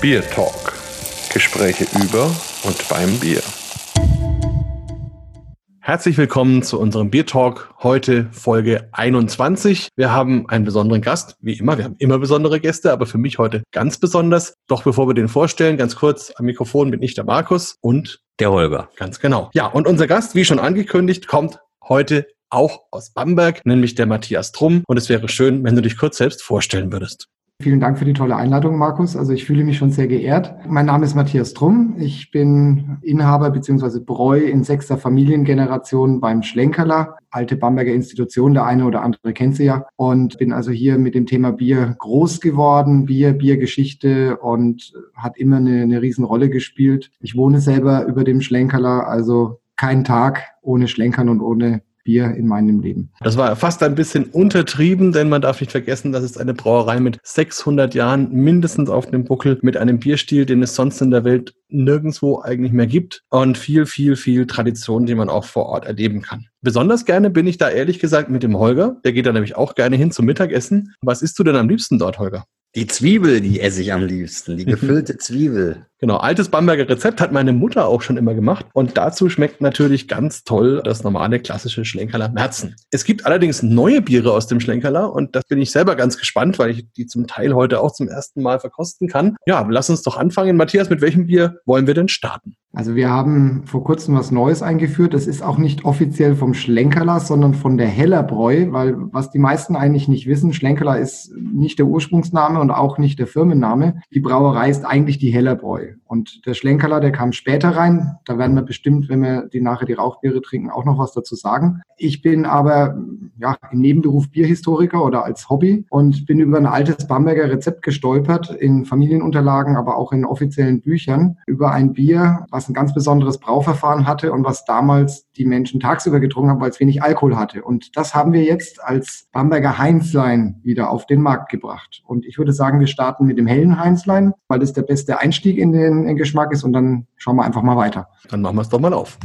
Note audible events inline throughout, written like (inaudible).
Bier Talk. Gespräche über und beim Bier. Herzlich willkommen zu unserem Bier Talk. Heute Folge 21. Wir haben einen besonderen Gast, wie immer. Wir haben immer besondere Gäste, aber für mich heute ganz besonders. Doch bevor wir den vorstellen, ganz kurz am Mikrofon bin ich der Markus und der Holger. Ganz genau. Ja, und unser Gast, wie schon angekündigt, kommt heute auch aus Bamberg, nämlich der Matthias Trumm. Und es wäre schön, wenn du dich kurz selbst vorstellen würdest. Vielen Dank für die tolle Einladung, Markus. Also ich fühle mich schon sehr geehrt. Mein Name ist Matthias Trumm. Ich bin Inhaber bzw. Bräu in sechster Familiengeneration beim Schlenkerler, alte Bamberger Institution. Der eine oder andere kennt sie ja. Und bin also hier mit dem Thema Bier groß geworden. Bier, Biergeschichte und hat immer eine, eine Riesenrolle gespielt. Ich wohne selber über dem Schlenkerler, also kein Tag ohne Schlenkern und ohne Bier in meinem Leben. Das war fast ein bisschen untertrieben, denn man darf nicht vergessen, das ist eine Brauerei mit 600 Jahren mindestens auf dem Buckel, mit einem Bierstil, den es sonst in der Welt nirgendwo eigentlich mehr gibt und viel, viel, viel Tradition, die man auch vor Ort erleben kann. Besonders gerne bin ich da ehrlich gesagt mit dem Holger. Der geht da nämlich auch gerne hin zum Mittagessen. Was isst du denn am liebsten dort, Holger? Die Zwiebel, die esse ich am liebsten, die (laughs) gefüllte Zwiebel. Genau, altes Bamberger Rezept hat meine Mutter auch schon immer gemacht. Und dazu schmeckt natürlich ganz toll das normale klassische Schlenkerler Merzen. Es gibt allerdings neue Biere aus dem Schlenkerler und das bin ich selber ganz gespannt, weil ich die zum Teil heute auch zum ersten Mal verkosten kann. Ja, lass uns doch anfangen. Matthias, mit welchem Bier wollen wir denn starten? Also wir haben vor kurzem was Neues eingeführt. Das ist auch nicht offiziell vom Schlenkerler, sondern von der Hellerbräu, weil was die meisten eigentlich nicht wissen, Schlenkerler ist nicht der Ursprungsname und auch nicht der Firmenname. Die Brauerei ist eigentlich die Hellerbräu. Und der Schlenkerler, der kam später rein. Da werden wir bestimmt, wenn wir die nachher die Rauchbiere trinken, auch noch was dazu sagen. Ich bin aber ja, im Nebenberuf Bierhistoriker oder als Hobby und bin über ein altes Bamberger Rezept gestolpert in Familienunterlagen, aber auch in offiziellen Büchern über ein Bier, was ein ganz besonderes Brauverfahren hatte und was damals die Menschen tagsüber getrunken haben, weil es wenig Alkohol hatte. Und das haben wir jetzt als Bamberger Heinzlein wieder auf den Markt gebracht. Und ich würde sagen, wir starten mit dem hellen Heinzlein, weil das der beste Einstieg in den, in den Geschmack ist und dann schauen wir einfach mal weiter. Dann machen wir es doch mal auf.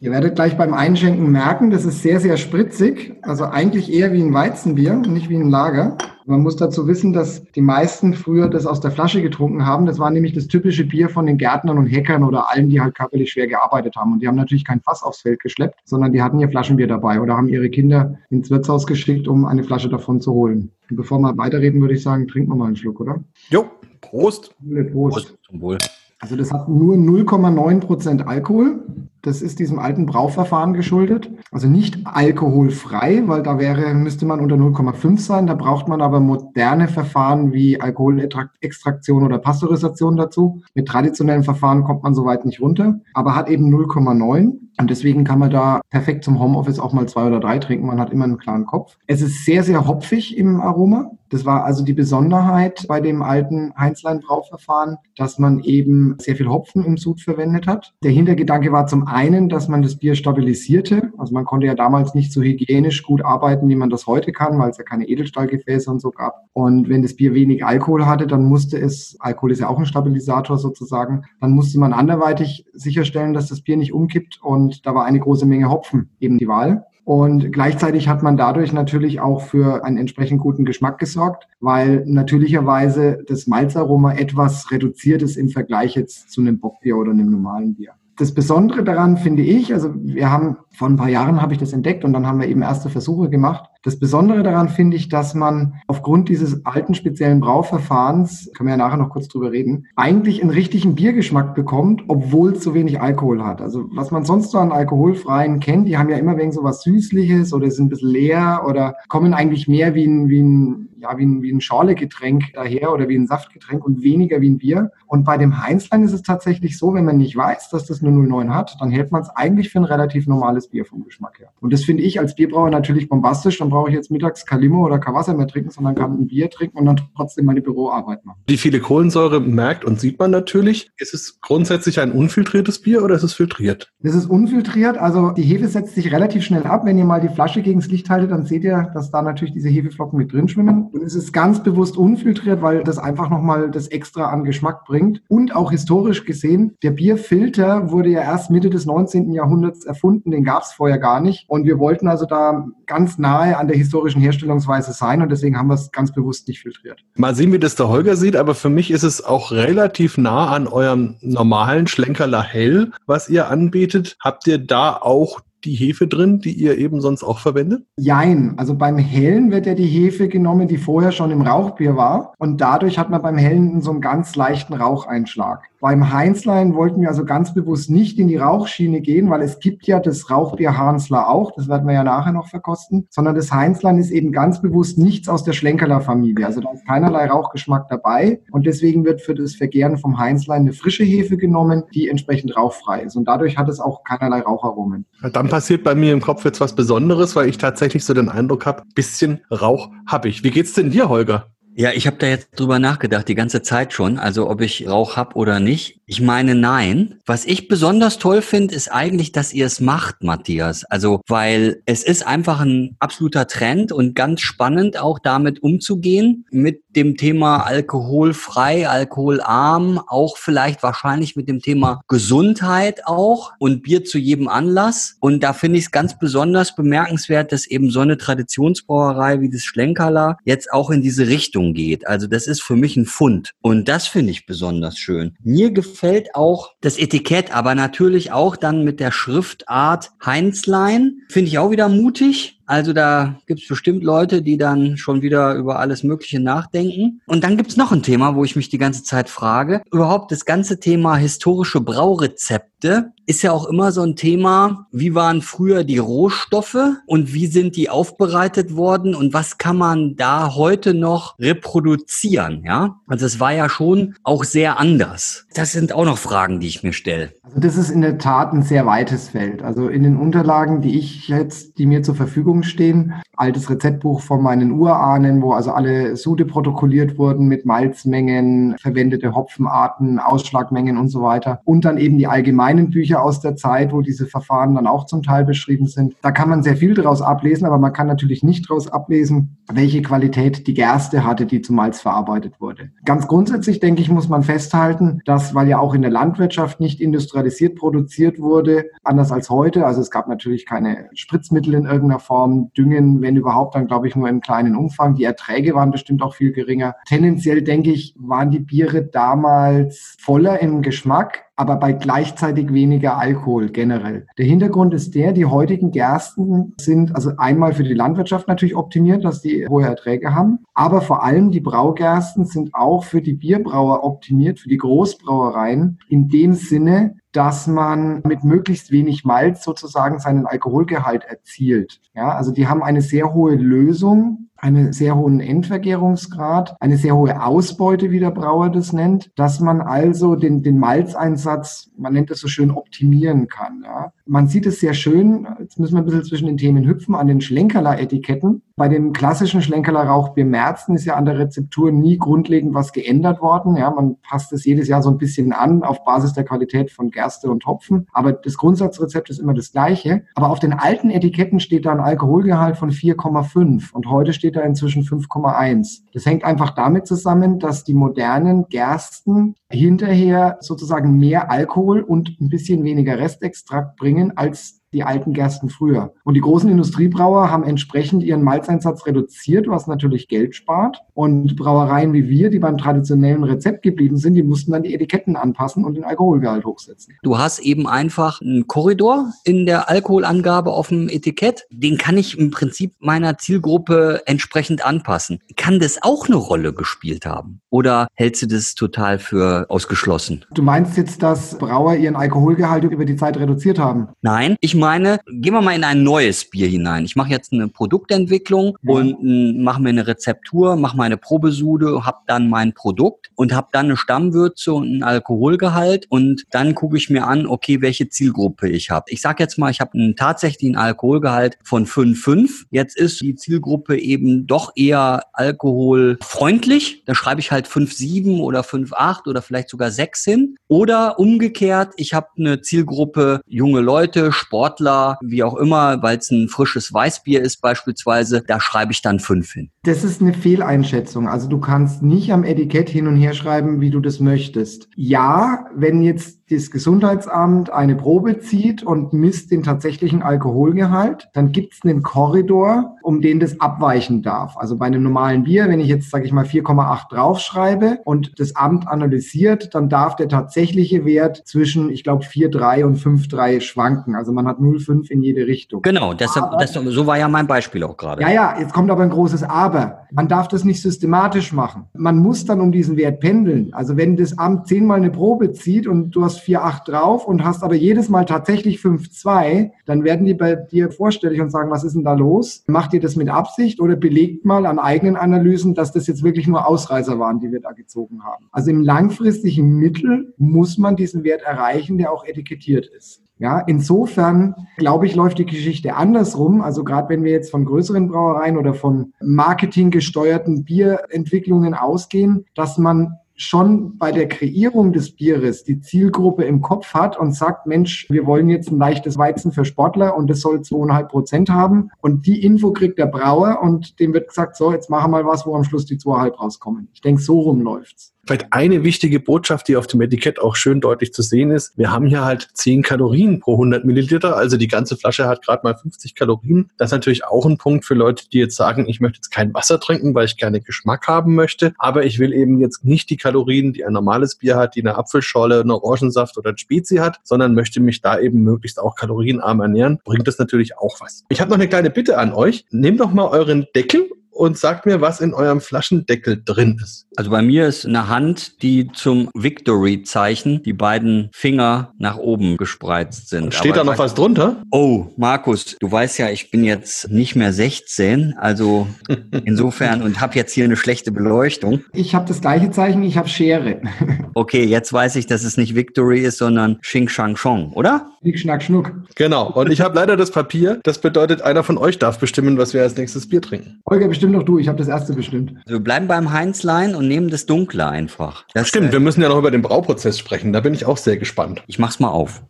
Ihr werdet gleich beim Einschenken merken, das ist sehr, sehr spritzig. Also eigentlich eher wie ein Weizenbier, nicht wie ein Lager. Man muss dazu wissen, dass die meisten früher das aus der Flasche getrunken haben. Das war nämlich das typische Bier von den Gärtnern und Hackern oder allen, die halt körperlich schwer gearbeitet haben. Und die haben natürlich kein Fass aufs Feld geschleppt, sondern die hatten ihr Flaschenbier dabei oder haben ihre Kinder ins Wirtshaus geschickt, um eine Flasche davon zu holen. Und bevor wir weiterreden, würde ich sagen, trinken wir mal einen Schluck, oder? Jo, Prost. Prost. Prost. Zum Wohl. Also das hat nur 0,9 Prozent Alkohol. Das ist diesem alten Brauverfahren geschuldet. Also nicht alkoholfrei, weil da wäre, müsste man unter 0,5 sein. Da braucht man aber moderne Verfahren wie Alkoholextraktion oder Pasteurisation dazu. Mit traditionellen Verfahren kommt man soweit nicht runter, aber hat eben 0,9. Und deswegen kann man da perfekt zum Homeoffice auch mal zwei oder drei trinken. Man hat immer einen klaren Kopf. Es ist sehr, sehr hopfig im Aroma. Das war also die Besonderheit bei dem alten Heinzlein-Brauverfahren, dass man eben sehr viel Hopfen im Sud verwendet hat. Der Hintergedanke war zum einen, dass man das Bier stabilisierte. Also man konnte ja damals nicht so hygienisch gut arbeiten, wie man das heute kann, weil es ja keine Edelstahlgefäße und so gab. Und wenn das Bier wenig Alkohol hatte, dann musste es, Alkohol ist ja auch ein Stabilisator sozusagen, dann musste man anderweitig sicherstellen, dass das Bier nicht umkippt. Und da war eine große Menge Hopfen eben die Wahl. Und gleichzeitig hat man dadurch natürlich auch für einen entsprechend guten Geschmack gesorgt, weil natürlicherweise das Malzaroma etwas reduziert ist im Vergleich jetzt zu einem Bockbier oder einem normalen Bier das Besondere daran finde ich, also wir haben vor ein paar Jahren habe ich das entdeckt und dann haben wir eben erste Versuche gemacht. Das Besondere daran finde ich, dass man aufgrund dieses alten speziellen Brauverfahrens, können wir ja nachher noch kurz drüber reden, eigentlich einen richtigen Biergeschmack bekommt, obwohl es so wenig Alkohol hat. Also was man sonst so an alkoholfreien kennt, die haben ja immer wegen so was Süßliches oder sind ein bisschen leer oder kommen eigentlich mehr wie ein, wie ein ja, wie ein, wie ein Schorlegetränk daher oder wie ein Saftgetränk und weniger wie ein Bier. Und bei dem Heinzlein ist es tatsächlich so, wenn man nicht weiß, dass das eine 09 hat, dann hält man es eigentlich für ein relativ normales Bier vom Geschmack her. Und das finde ich als Bierbrauer natürlich bombastisch. Dann brauche ich jetzt mittags Kalimo oder Kawasser mehr trinken, sondern kann ein Bier trinken und dann trotzdem meine Büroarbeit machen. Die viele Kohlensäure merkt und sieht man natürlich. Ist es grundsätzlich ein unfiltriertes Bier oder ist es filtriert? Es ist unfiltriert. Also die Hefe setzt sich relativ schnell ab. Wenn ihr mal die Flasche gegen das Licht haltet, dann seht ihr, dass da natürlich diese Hefeflocken mit drin schwimmen. Und es ist ganz bewusst unfiltriert, weil das einfach nochmal das extra an Geschmack bringt. Und auch historisch gesehen, der Bierfilter wurde ja erst Mitte des 19. Jahrhunderts erfunden, den gab es vorher gar nicht. Und wir wollten also da ganz nahe an der historischen Herstellungsweise sein und deswegen haben wir es ganz bewusst nicht filtriert. Mal sehen, wie das der Holger sieht, aber für mich ist es auch relativ nah an eurem normalen Schlenkerler Hell, was ihr anbietet. Habt ihr da auch die Hefe drin, die ihr eben sonst auch verwendet? Jein. Also beim Hellen wird ja die Hefe genommen, die vorher schon im Rauchbier war. Und dadurch hat man beim Hellen so einen ganz leichten Raucheinschlag. Beim Heinzlein wollten wir also ganz bewusst nicht in die Rauchschiene gehen, weil es gibt ja das Rauchbier Hansler auch, das werden wir ja nachher noch verkosten, sondern das Heinzlein ist eben ganz bewusst nichts aus der Schlenkerler Familie. Also da ist keinerlei Rauchgeschmack dabei und deswegen wird für das Vergären vom Heinzlein eine frische Hefe genommen, die entsprechend rauchfrei ist und dadurch hat es auch keinerlei Raucharomen. Dann passiert bei mir im Kopf jetzt was Besonderes, weil ich tatsächlich so den Eindruck habe, bisschen Rauch habe ich. Wie geht's denn dir, Holger? Ja, ich habe da jetzt drüber nachgedacht, die ganze Zeit schon, also ob ich Rauch hab oder nicht. Ich meine, nein. Was ich besonders toll finde, ist eigentlich, dass ihr es macht, Matthias. Also, weil es ist einfach ein absoluter Trend und ganz spannend auch damit umzugehen, mit dem Thema alkoholfrei, alkoholarm, auch vielleicht wahrscheinlich mit dem Thema Gesundheit auch und Bier zu jedem Anlass. Und da finde ich es ganz besonders bemerkenswert, dass eben so eine Traditionsbrauerei wie das Schlenkerler jetzt auch in diese Richtung geht. Also das ist für mich ein Fund. Und das finde ich besonders schön. Mir gefällt auch das Etikett, aber natürlich auch dann mit der Schriftart Heinzlein. Finde ich auch wieder mutig. Also da gibt es bestimmt Leute, die dann schon wieder über alles Mögliche nachdenken. Und dann gibt es noch ein Thema, wo ich mich die ganze Zeit frage. Überhaupt das ganze Thema historische Braurezepte ist ja auch immer so ein Thema, wie waren früher die Rohstoffe und wie sind die aufbereitet worden und was kann man da heute noch reproduzieren, ja? Also es war ja schon auch sehr anders. Das sind auch noch Fragen, die ich mir stelle. Also das ist in der Tat ein sehr weites Feld. Also in den Unterlagen, die ich jetzt, die mir zur Verfügung stehen, altes Rezeptbuch von meinen Urahnen, wo also alle Sude protokolliert wurden mit Malzmengen, verwendete Hopfenarten, Ausschlagmengen und so weiter. Und dann eben die allgemeinen Bücher aus der Zeit, wo diese Verfahren dann auch zum Teil beschrieben sind. Da kann man sehr viel daraus ablesen, aber man kann natürlich nicht daraus ablesen, welche Qualität die Gerste hatte, die zum Malz verarbeitet wurde. Ganz grundsätzlich, denke ich, muss man festhalten, dass, weil ja auch in der Landwirtschaft nicht industrialisiert produziert wurde, anders als heute, also es gab natürlich keine Spritzmittel in irgendeiner Form, Düngen, wenn überhaupt, dann glaube ich nur in kleinen Umfang. Die Erträge waren bestimmt auch viel geringer. Tendenziell, denke ich, waren die Biere damals voller im Geschmack, aber bei gleichzeitig weniger Alkohol generell. Der Hintergrund ist der, die heutigen Gersten sind also einmal für die Landwirtschaft natürlich optimiert, dass die hohe Erträge haben, aber vor allem die Braugersten sind auch für die Bierbrauer optimiert, für die Großbrauereien, in dem Sinne, dass man mit möglichst wenig Malz sozusagen seinen Alkoholgehalt erzielt. Ja, also die haben eine sehr hohe Lösung einen sehr hohen Endvergärungsgrad, eine sehr hohe Ausbeute, wie der Brauer das nennt, dass man also den, den Malzeinsatz, man nennt das so schön, optimieren kann. Ja. Man sieht es sehr schön, jetzt müssen wir ein bisschen zwischen den Themen hüpfen, an den Schlenkerler-Etiketten. Bei dem klassischen Schlenkerler Rauchbier Merzen ist ja an der Rezeptur nie grundlegend was geändert worden. Ja, man passt es jedes Jahr so ein bisschen an auf Basis der Qualität von Gerste und Hopfen. Aber das Grundsatzrezept ist immer das gleiche. Aber auf den alten Etiketten steht da ein Alkoholgehalt von 4,5 und heute steht da inzwischen 5,1. Das hängt einfach damit zusammen, dass die modernen Gersten hinterher sozusagen mehr Alkohol und ein bisschen weniger Restextrakt bringen als die alten Gersten früher. Und die großen Industriebrauer haben entsprechend ihren Malzeinsatz reduziert, was natürlich Geld spart. Und Brauereien wie wir, die beim traditionellen Rezept geblieben sind, die mussten dann die Etiketten anpassen und den Alkoholgehalt hochsetzen. Du hast eben einfach einen Korridor in der Alkoholangabe auf dem Etikett. Den kann ich im Prinzip meiner Zielgruppe entsprechend anpassen. Kann das auch eine Rolle gespielt haben? Oder hältst du das total für ausgeschlossen? Du meinst jetzt, dass Brauer ihren Alkoholgehalt über die Zeit reduziert haben? Nein, ich meine, gehen wir mal in ein neues Bier hinein. Ich mache jetzt eine Produktentwicklung ja. und äh, mache mir eine Rezeptur, mache meine Probesude, habe dann mein Produkt und habe dann eine Stammwürze und einen Alkoholgehalt und dann gucke ich mir an, okay, welche Zielgruppe ich habe. Ich sage jetzt mal, ich habe einen tatsächlichen Alkoholgehalt von 5,5. Jetzt ist die Zielgruppe eben doch eher alkoholfreundlich. Da schreibe ich halt 5,7 oder 5,8 oder vielleicht sogar 6 hin. Oder umgekehrt, ich habe eine Zielgruppe junge Leute, Sport Sportler, wie auch immer, weil es ein frisches Weißbier ist beispielsweise, da schreibe ich dann fünf hin. Das ist eine Fehleinschätzung. Also du kannst nicht am Etikett hin und her schreiben, wie du das möchtest. Ja, wenn jetzt das Gesundheitsamt eine Probe zieht und misst den tatsächlichen Alkoholgehalt, dann gibt es einen Korridor, um den das abweichen darf. Also bei einem normalen Bier, wenn ich jetzt, sage ich mal, 4,8 draufschreibe und das Amt analysiert, dann darf der tatsächliche Wert zwischen, ich glaube, 4,3 und 5,3 schwanken. Also man hat 0,5 in jede Richtung. Genau, deshalb, das, so war ja mein Beispiel auch gerade. Ja, ja, jetzt kommt aber ein großes Aber. Man darf das nicht systematisch machen. Man muss dann um diesen Wert pendeln. Also wenn das Amt zehnmal eine Probe zieht und du hast 4,8 drauf und hast aber jedes Mal tatsächlich 5,2, dann werden die bei dir vorstellig und sagen, was ist denn da los? Macht ihr das mit Absicht oder belegt mal an eigenen Analysen, dass das jetzt wirklich nur Ausreißer waren, die wir da gezogen haben? Also im langfristigen Mittel muss man diesen Wert erreichen, der auch etikettiert ist. Ja, insofern glaube ich, läuft die Geschichte andersrum. Also gerade wenn wir jetzt von größeren Brauereien oder von marketinggesteuerten Bierentwicklungen ausgehen, dass man schon bei der Kreierung des Bieres die Zielgruppe im Kopf hat und sagt, Mensch, wir wollen jetzt ein leichtes Weizen für Sportler und das soll zweieinhalb Prozent haben. Und die Info kriegt der Brauer und dem wird gesagt, so, jetzt machen wir mal was, wo am Schluss die zweieinhalb rauskommen. Ich denke, so rum läuft's. Vielleicht eine wichtige Botschaft, die auf dem Etikett auch schön deutlich zu sehen ist. Wir haben hier halt 10 Kalorien pro 100 Milliliter. Also die ganze Flasche hat gerade mal 50 Kalorien. Das ist natürlich auch ein Punkt für Leute, die jetzt sagen, ich möchte jetzt kein Wasser trinken, weil ich gerne Geschmack haben möchte. Aber ich will eben jetzt nicht die Kalorien, die ein normales Bier hat, die eine Apfelschorle, eine Orangensaft oder ein Spezi hat, sondern möchte mich da eben möglichst auch kalorienarm ernähren. Bringt das natürlich auch was. Ich habe noch eine kleine Bitte an euch. Nehmt doch mal euren Deckel und sagt mir, was in eurem Flaschendeckel drin ist. Also bei mir ist eine Hand, die zum Victory-Zeichen die beiden Finger nach oben gespreizt sind. Steht Aber da noch was drunter? Oh, Markus, du weißt ja, ich bin jetzt nicht mehr 16, also (laughs) insofern und habe jetzt hier eine schlechte Beleuchtung. Ich habe das gleiche Zeichen, ich habe Schere. (laughs) okay, jetzt weiß ich, dass es nicht Victory ist, sondern Xing Shang Chong, oder? Schnick, Schnack, Schnuck. Genau, und ich habe leider das Papier. Das bedeutet, einer von euch darf bestimmen, was wir als nächstes Bier trinken. Holger, bestimmt doch du, ich habe das erste bestimmt. Also wir bleiben beim Heinzlein und nehmen das Dunkle einfach. Das, Stimmt, äh, wir müssen ja noch über den Brauprozess sprechen. Da bin ich auch sehr gespannt. Ich mach's mal auf.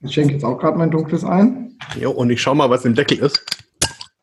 Ich schenke jetzt auch gerade mein Dunkles ein. Jo, und ich schau mal, was im Deckel ist.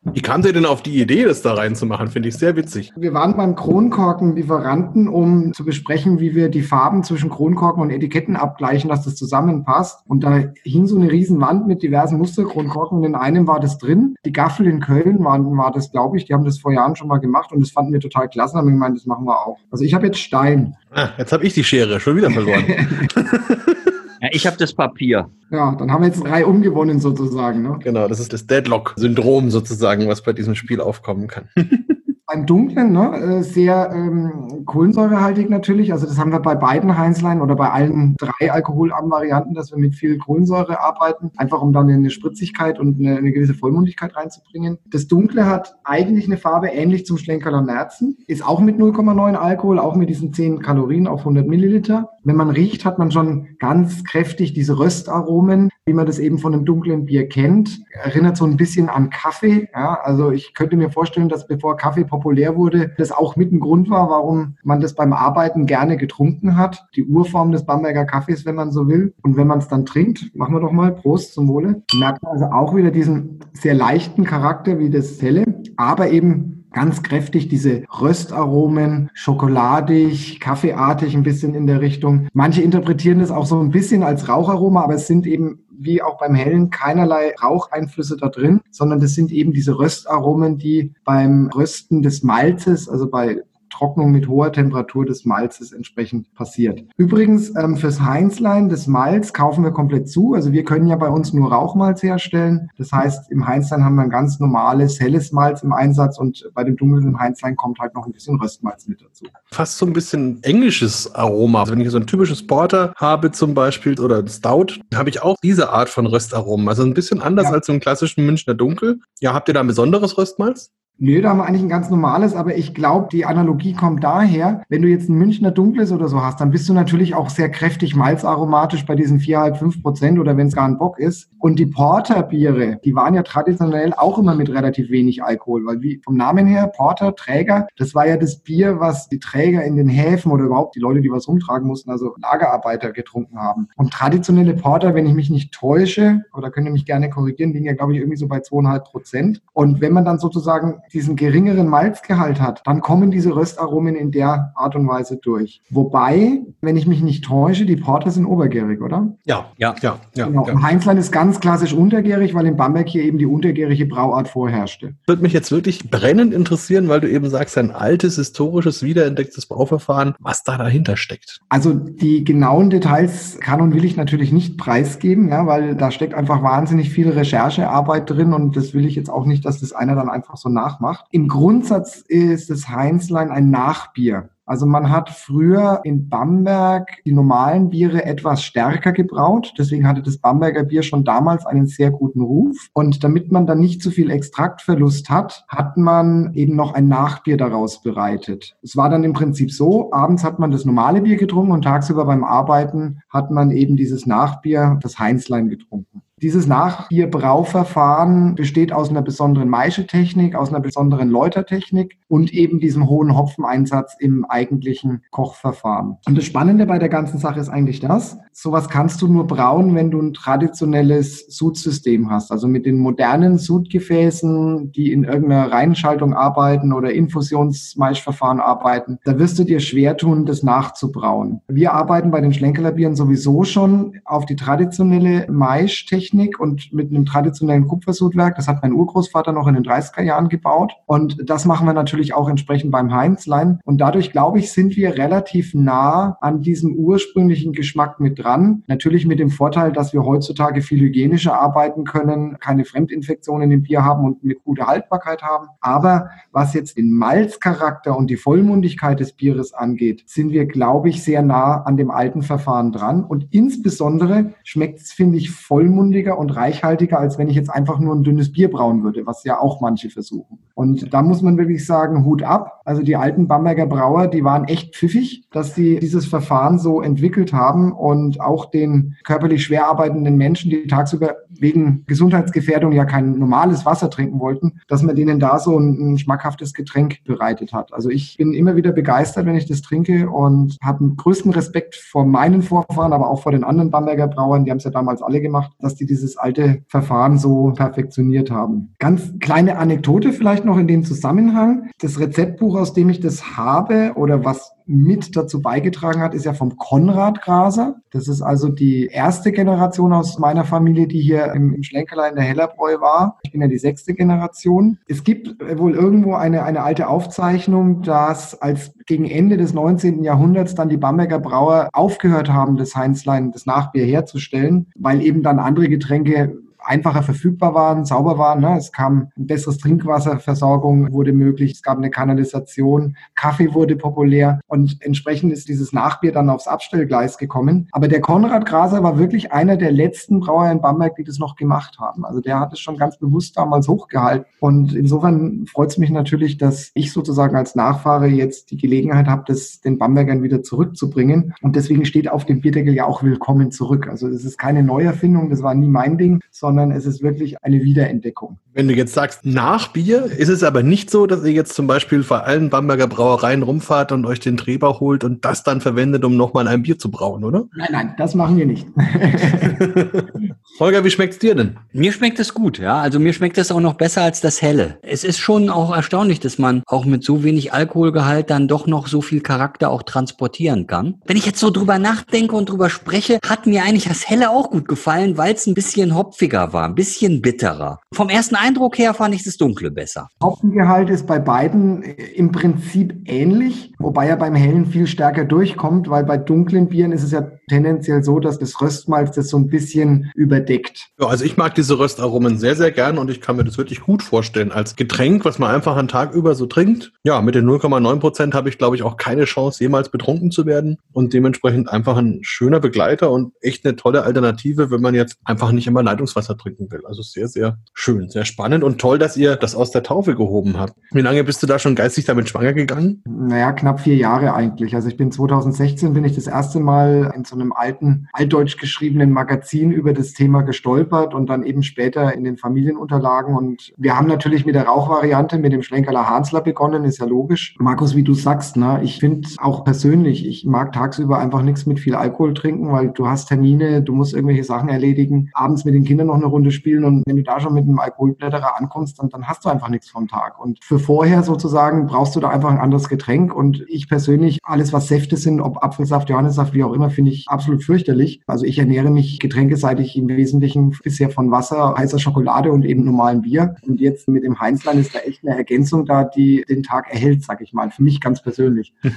Wie kam sie denn auf die Idee, das da reinzumachen? Finde ich sehr witzig. Wir waren beim Kronkorkenlieferanten, um zu besprechen, wie wir die Farben zwischen Kronkorken und Etiketten abgleichen, dass das zusammenpasst. Und da hing so eine riesen Wand mit diversen Musterkronkorken. In einem war das drin. Die Gaffel in Köln waren, war das, glaube ich. Die haben das vor Jahren schon mal gemacht und das fanden wir total klasse. Haben wir gemeint, das machen wir auch. Also ich habe jetzt Stein. Ah, jetzt habe ich die Schere schon wieder verloren. (laughs) Ja, ich habe das Papier. Ja, dann haben wir jetzt drei umgewonnen sozusagen. Ne? Genau, das ist das Deadlock-Syndrom sozusagen, was bei diesem Spiel aufkommen kann. (laughs) beim Dunklen ne, äh, sehr ähm, kohlensäurehaltig natürlich. Also das haben wir bei beiden Heinzlein oder bei allen drei alkoholarmen Varianten, dass wir mit viel Kohlensäure arbeiten, einfach um dann eine Spritzigkeit und eine, eine gewisse Vollmundigkeit reinzubringen. Das Dunkle hat eigentlich eine Farbe ähnlich zum Schlenkerler Merzen, ist auch mit 0,9 Alkohol, auch mit diesen 10 Kalorien auf 100 Milliliter. Wenn man riecht, hat man schon ganz kräftig diese Röstaromen, wie man das eben von einem dunklen Bier kennt. Erinnert so ein bisschen an Kaffee. Ja, also ich könnte mir vorstellen, dass bevor Kaffee populär wurde, das auch mit ein Grund war, warum man das beim Arbeiten gerne getrunken hat. Die Urform des Bamberger Kaffees, wenn man so will. Und wenn man es dann trinkt, machen wir doch mal Prost zum Wohle. Merkt man also auch wieder diesen sehr leichten Charakter wie das Helle, aber eben ganz kräftig diese Röstaromen, schokoladig, kaffeeartig ein bisschen in der Richtung. Manche interpretieren das auch so ein bisschen als Raucharoma, aber es sind eben wie auch beim Hellen keinerlei Raucheinflüsse da drin, sondern das sind eben diese Röstaromen, die beim Rösten des Malzes, also bei Trocknung mit hoher Temperatur des Malzes entsprechend passiert. Übrigens, ähm, fürs Heinzlein, das Malz kaufen wir komplett zu. Also wir können ja bei uns nur Rauchmalz herstellen. Das heißt, im Heinzlein haben wir ein ganz normales, helles Malz im Einsatz und bei dem dunklen Heinzlein kommt halt noch ein bisschen Röstmalz mit dazu. Fast so ein bisschen englisches Aroma. Also wenn ich so ein typisches Porter habe zum Beispiel oder Stout, habe ich auch diese Art von Röstaromen. Also ein bisschen anders ja. als so einen klassischen Münchner Dunkel. Ja, habt ihr da ein besonderes Röstmalz? Nö, da haben wir eigentlich ein ganz normales, aber ich glaube, die Analogie kommt daher, wenn du jetzt ein Münchner Dunkles oder so hast, dann bist du natürlich auch sehr kräftig malzaromatisch bei diesen 4,5, 5 Prozent oder wenn es gar ein Bock ist. Und die Porterbiere, die waren ja traditionell auch immer mit relativ wenig Alkohol, weil wie vom Namen her, Porter, Träger, das war ja das Bier, was die Träger in den Häfen oder überhaupt die Leute, die was rumtragen mussten, also Lagerarbeiter getrunken haben. Und traditionelle Porter, wenn ich mich nicht täusche, oder könnt ihr mich gerne korrigieren, liegen ja, glaube ich, irgendwie so bei 2,5 Prozent. Und wenn man dann sozusagen diesen geringeren Malzgehalt hat, dann kommen diese Röstaromen in der Art und Weise durch. Wobei, wenn ich mich nicht täusche, die Porter sind obergärig, oder? Ja, ja, ja. ja, genau. ja. Und Heinzlein ist ganz klassisch untergärig, weil in Bamberg hier eben die untergärige Brauart vorherrschte. Würde mich jetzt wirklich brennend interessieren, weil du eben sagst, ein altes, historisches, wiederentdecktes Brauverfahren, was da dahinter steckt. Also die genauen Details kann und will ich natürlich nicht preisgeben, ja, weil da steckt einfach wahnsinnig viel Recherchearbeit drin und das will ich jetzt auch nicht, dass das einer dann einfach so nachmacht. Im Grundsatz ist das Heinzlein ein Nachbier. Also man hat früher in Bamberg die normalen Biere etwas stärker gebraut. Deswegen hatte das Bamberger Bier schon damals einen sehr guten Ruf. Und damit man dann nicht zu viel Extraktverlust hat, hat man eben noch ein Nachbier daraus bereitet. Es war dann im Prinzip so, abends hat man das normale Bier getrunken und tagsüber beim Arbeiten hat man eben dieses Nachbier, das Heinzlein getrunken. Dieses Nachbierbrauverfahren besteht aus einer besonderen Maischetechnik, aus einer besonderen Läutertechnik und eben diesem hohen Hopfeneinsatz im eigentlichen Kochverfahren. Und das Spannende bei der ganzen Sache ist eigentlich das, sowas kannst du nur brauen, wenn du ein traditionelles Sudsystem hast. Also mit den modernen Sudgefäßen, die in irgendeiner Reinschaltung arbeiten oder Infusionsmaischverfahren arbeiten, da wirst du dir schwer tun, das nachzubrauen. Wir arbeiten bei den Schlenkerlerbieren sowieso schon auf die traditionelle Maisch-Technik Technik und mit einem traditionellen Kupfersudwerk. Das hat mein Urgroßvater noch in den 30er Jahren gebaut. Und das machen wir natürlich auch entsprechend beim Heinzlein. Und dadurch, glaube ich, sind wir relativ nah an diesem ursprünglichen Geschmack mit dran. Natürlich mit dem Vorteil, dass wir heutzutage viel hygienischer arbeiten können, keine Fremdinfektionen im Bier haben und eine gute Haltbarkeit haben. Aber was jetzt den Malzcharakter und die Vollmundigkeit des Bieres angeht, sind wir, glaube ich, sehr nah an dem alten Verfahren dran. Und insbesondere schmeckt es, finde ich, vollmundig vollmundiger und reichhaltiger, als wenn ich jetzt einfach nur ein dünnes Bier brauen würde, was ja auch manche versuchen. Und da muss man wirklich sagen, Hut ab. Also die alten Bamberger Brauer, die waren echt pfiffig, dass sie dieses Verfahren so entwickelt haben und auch den körperlich schwer arbeitenden Menschen, die tagsüber wegen Gesundheitsgefährdung ja kein normales Wasser trinken wollten, dass man denen da so ein, ein schmackhaftes Getränk bereitet hat. Also ich bin immer wieder begeistert, wenn ich das trinke und habe größten Respekt vor meinen Vorfahren, aber auch vor den anderen Bamberger Brauern, die haben es ja damals alle gemacht, dass die dieses alte Verfahren so perfektioniert haben. Ganz kleine Anekdote vielleicht noch in dem Zusammenhang. Das Rezeptbuch, aus dem ich das habe oder was mit dazu beigetragen hat, ist ja vom Konrad Graser. Das ist also die erste Generation aus meiner Familie, die hier im, im Schlenkerlein der Hellerbräu war. Ich bin ja die sechste Generation. Es gibt wohl irgendwo eine, eine alte Aufzeichnung, dass als gegen Ende des 19. Jahrhunderts dann die Bamberger Brauer aufgehört haben, das Heinzlein, das Nachbier herzustellen, weil eben dann andere Getränke einfacher verfügbar waren, sauber waren. Ne? Es kam ein besseres Trinkwasserversorgung wurde möglich, es gab eine Kanalisation, Kaffee wurde populär und entsprechend ist dieses Nachbier dann aufs Abstellgleis gekommen. Aber der Konrad Graser war wirklich einer der letzten Brauer in Bamberg, die das noch gemacht haben. Also der hat es schon ganz bewusst damals hochgehalten. Und insofern freut es mich natürlich, dass ich sozusagen als Nachfahre jetzt die Gelegenheit habe, das den Bambergern wieder zurückzubringen. Und deswegen steht auf dem Bierdeckel ja auch Willkommen zurück. Also es ist keine Neuerfindung, das war nie mein Ding, sondern sondern es ist wirklich eine Wiederentdeckung. Wenn du jetzt sagst, nach Bier, ist es aber nicht so, dass ihr jetzt zum Beispiel vor allen Bamberger Brauereien rumfahrt und euch den Treber holt und das dann verwendet, um nochmal ein Bier zu brauen, oder? Nein, nein, das machen wir nicht. (laughs) Holger, wie schmeckt es dir denn? Mir schmeckt es gut, ja. Also mir schmeckt es auch noch besser als das Helle. Es ist schon auch erstaunlich, dass man auch mit so wenig Alkoholgehalt dann doch noch so viel Charakter auch transportieren kann. Wenn ich jetzt so drüber nachdenke und drüber spreche, hat mir eigentlich das Helle auch gut gefallen, weil es ein bisschen hopfiger war, ein bisschen bitterer. Vom ersten Eindruck her fand ich das Dunkle besser. Hopfengehalt ist bei beiden äh, im Prinzip ähnlich, wobei er beim Hellen viel stärker durchkommt, weil bei dunklen Bieren ist es ja tendenziell so, dass das Röstmalz das so ein bisschen überdeckt. Ja, also ich mag diese Röstaromen sehr, sehr gern und ich kann mir das wirklich gut vorstellen als Getränk, was man einfach einen Tag über so trinkt. Ja, mit den 0,9 Prozent habe ich, glaube ich, auch keine Chance, jemals betrunken zu werden und dementsprechend einfach ein schöner Begleiter und echt eine tolle Alternative, wenn man jetzt einfach nicht immer Leitungswasser trinken will. Also sehr, sehr schön, sehr spannend und toll, dass ihr das aus der Taufe gehoben habt. Wie lange bist du da schon geistig damit schwanger gegangen? Naja, knapp vier Jahre eigentlich. Also ich bin 2016 bin ich das erste Mal in so einem alten, altdeutsch geschriebenen Magazin über das Thema gestolpert und dann eben später in den Familienunterlagen. Und wir haben natürlich mit der Rauchvariante, mit dem Schlenkerler Hansler begonnen, ist ja logisch. Markus, wie du sagst, ne, ich finde auch persönlich, ich mag tagsüber einfach nichts mit viel Alkohol trinken, weil du hast Termine, du musst irgendwelche Sachen erledigen, abends mit den Kindern noch eine Runde spielen und wenn du da schon mit einem Alkoholblätterer ankommst, dann, dann hast du einfach nichts vom Tag. Und für vorher sozusagen brauchst du da einfach ein anderes Getränk. Und ich persönlich, alles was Säfte sind, ob Apfelsaft, Johannissaft, wie auch immer, finde ich absolut fürchterlich. Also ich ernähre mich getränkeseitig im Wesentlichen bisher von Wasser, heißer Schokolade und eben normalen Bier. Und jetzt mit dem Heinzlein ist da echt eine Ergänzung da, die den Tag erhält, sag ich mal. Für mich ganz persönlich. (laughs)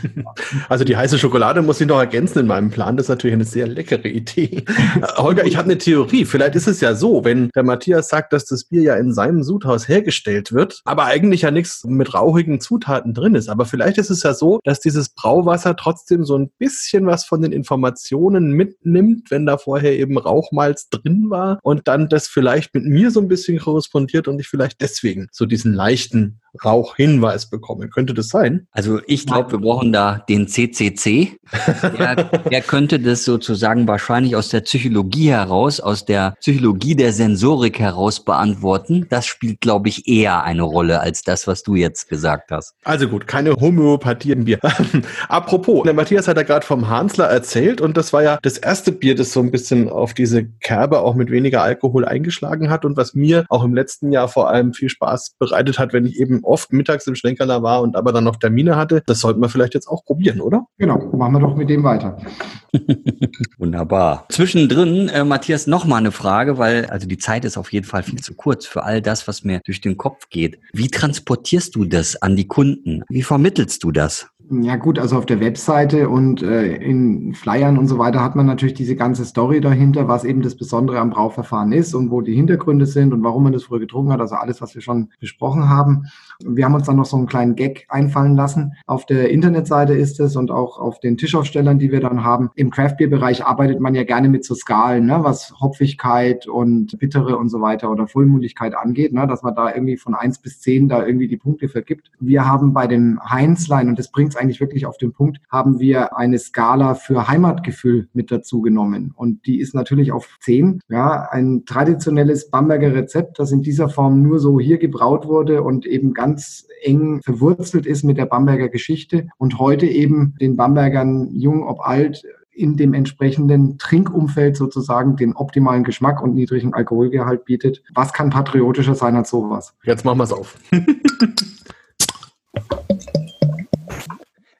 Also die heiße Schokolade muss ich noch ergänzen in meinem Plan. Das ist natürlich eine sehr leckere Idee. (laughs) Holger, ich habe eine Theorie. Vielleicht ist es ja so, wenn der Matthias sagt, dass das Bier ja in seinem Sudhaus hergestellt wird, aber eigentlich ja nichts mit rauchigen Zutaten drin ist. Aber vielleicht ist es ja so, dass dieses Brauwasser trotzdem so ein bisschen was von den Informationen mitnimmt, wenn da vorher eben Rauchmalz drin war und dann das vielleicht mit mir so ein bisschen korrespondiert und ich vielleicht deswegen so diesen leichten Rauchhinweis bekommen. Könnte das sein? Also ich glaube, wir brauchen da den CCC. Der, (laughs) der könnte das sozusagen wahrscheinlich aus der Psychologie heraus, aus der Psychologie der Sensorik heraus beantworten. Das spielt, glaube ich, eher eine Rolle als das, was du jetzt gesagt hast. Also gut, keine Homöopathie im Bier. (laughs) Apropos, der Matthias hat ja gerade vom Hansler erzählt und das war ja das erste Bier, das so ein bisschen auf diese Kerbe auch mit weniger Alkohol eingeschlagen hat und was mir auch im letzten Jahr vor allem viel Spaß bereitet hat, wenn ich eben oft mittags im Schlenkerler war und aber dann noch Termine hatte. Das sollten wir vielleicht jetzt auch probieren, oder? Genau, machen wir doch mit dem weiter. (laughs) Wunderbar. Zwischendrin, äh, Matthias, noch mal eine Frage, weil also die Zeit ist auf jeden Fall viel zu kurz für all das, was mir durch den Kopf geht. Wie transportierst du das an die Kunden? Wie vermittelst du das? Ja gut, also auf der Webseite und äh, in Flyern und so weiter hat man natürlich diese ganze Story dahinter, was eben das Besondere am Brauverfahren ist und wo die Hintergründe sind und warum man das früher getrunken hat, also alles, was wir schon besprochen haben. Wir haben uns dann noch so einen kleinen Gag einfallen lassen. Auf der Internetseite ist es und auch auf den Tischaufstellern, die wir dann haben. Im Craftbeer-Bereich arbeitet man ja gerne mit so Skalen, ne, was Hopfigkeit und Bittere und so weiter oder Vollmundigkeit angeht, ne, dass man da irgendwie von eins bis zehn da irgendwie die Punkte vergibt. Wir haben bei dem Heinzlein, und das bringt es eigentlich wirklich auf den Punkt, haben wir eine Skala für Heimatgefühl mit dazu genommen. Und die ist natürlich auf 10. Ja, ein traditionelles Bamberger Rezept, das in dieser Form nur so hier gebraut wurde und eben ganz eng verwurzelt ist mit der Bamberger Geschichte und heute eben den Bambergern, jung ob alt, in dem entsprechenden Trinkumfeld sozusagen den optimalen Geschmack und niedrigen Alkoholgehalt bietet. Was kann patriotischer sein als sowas? Jetzt machen wir es auf. (laughs)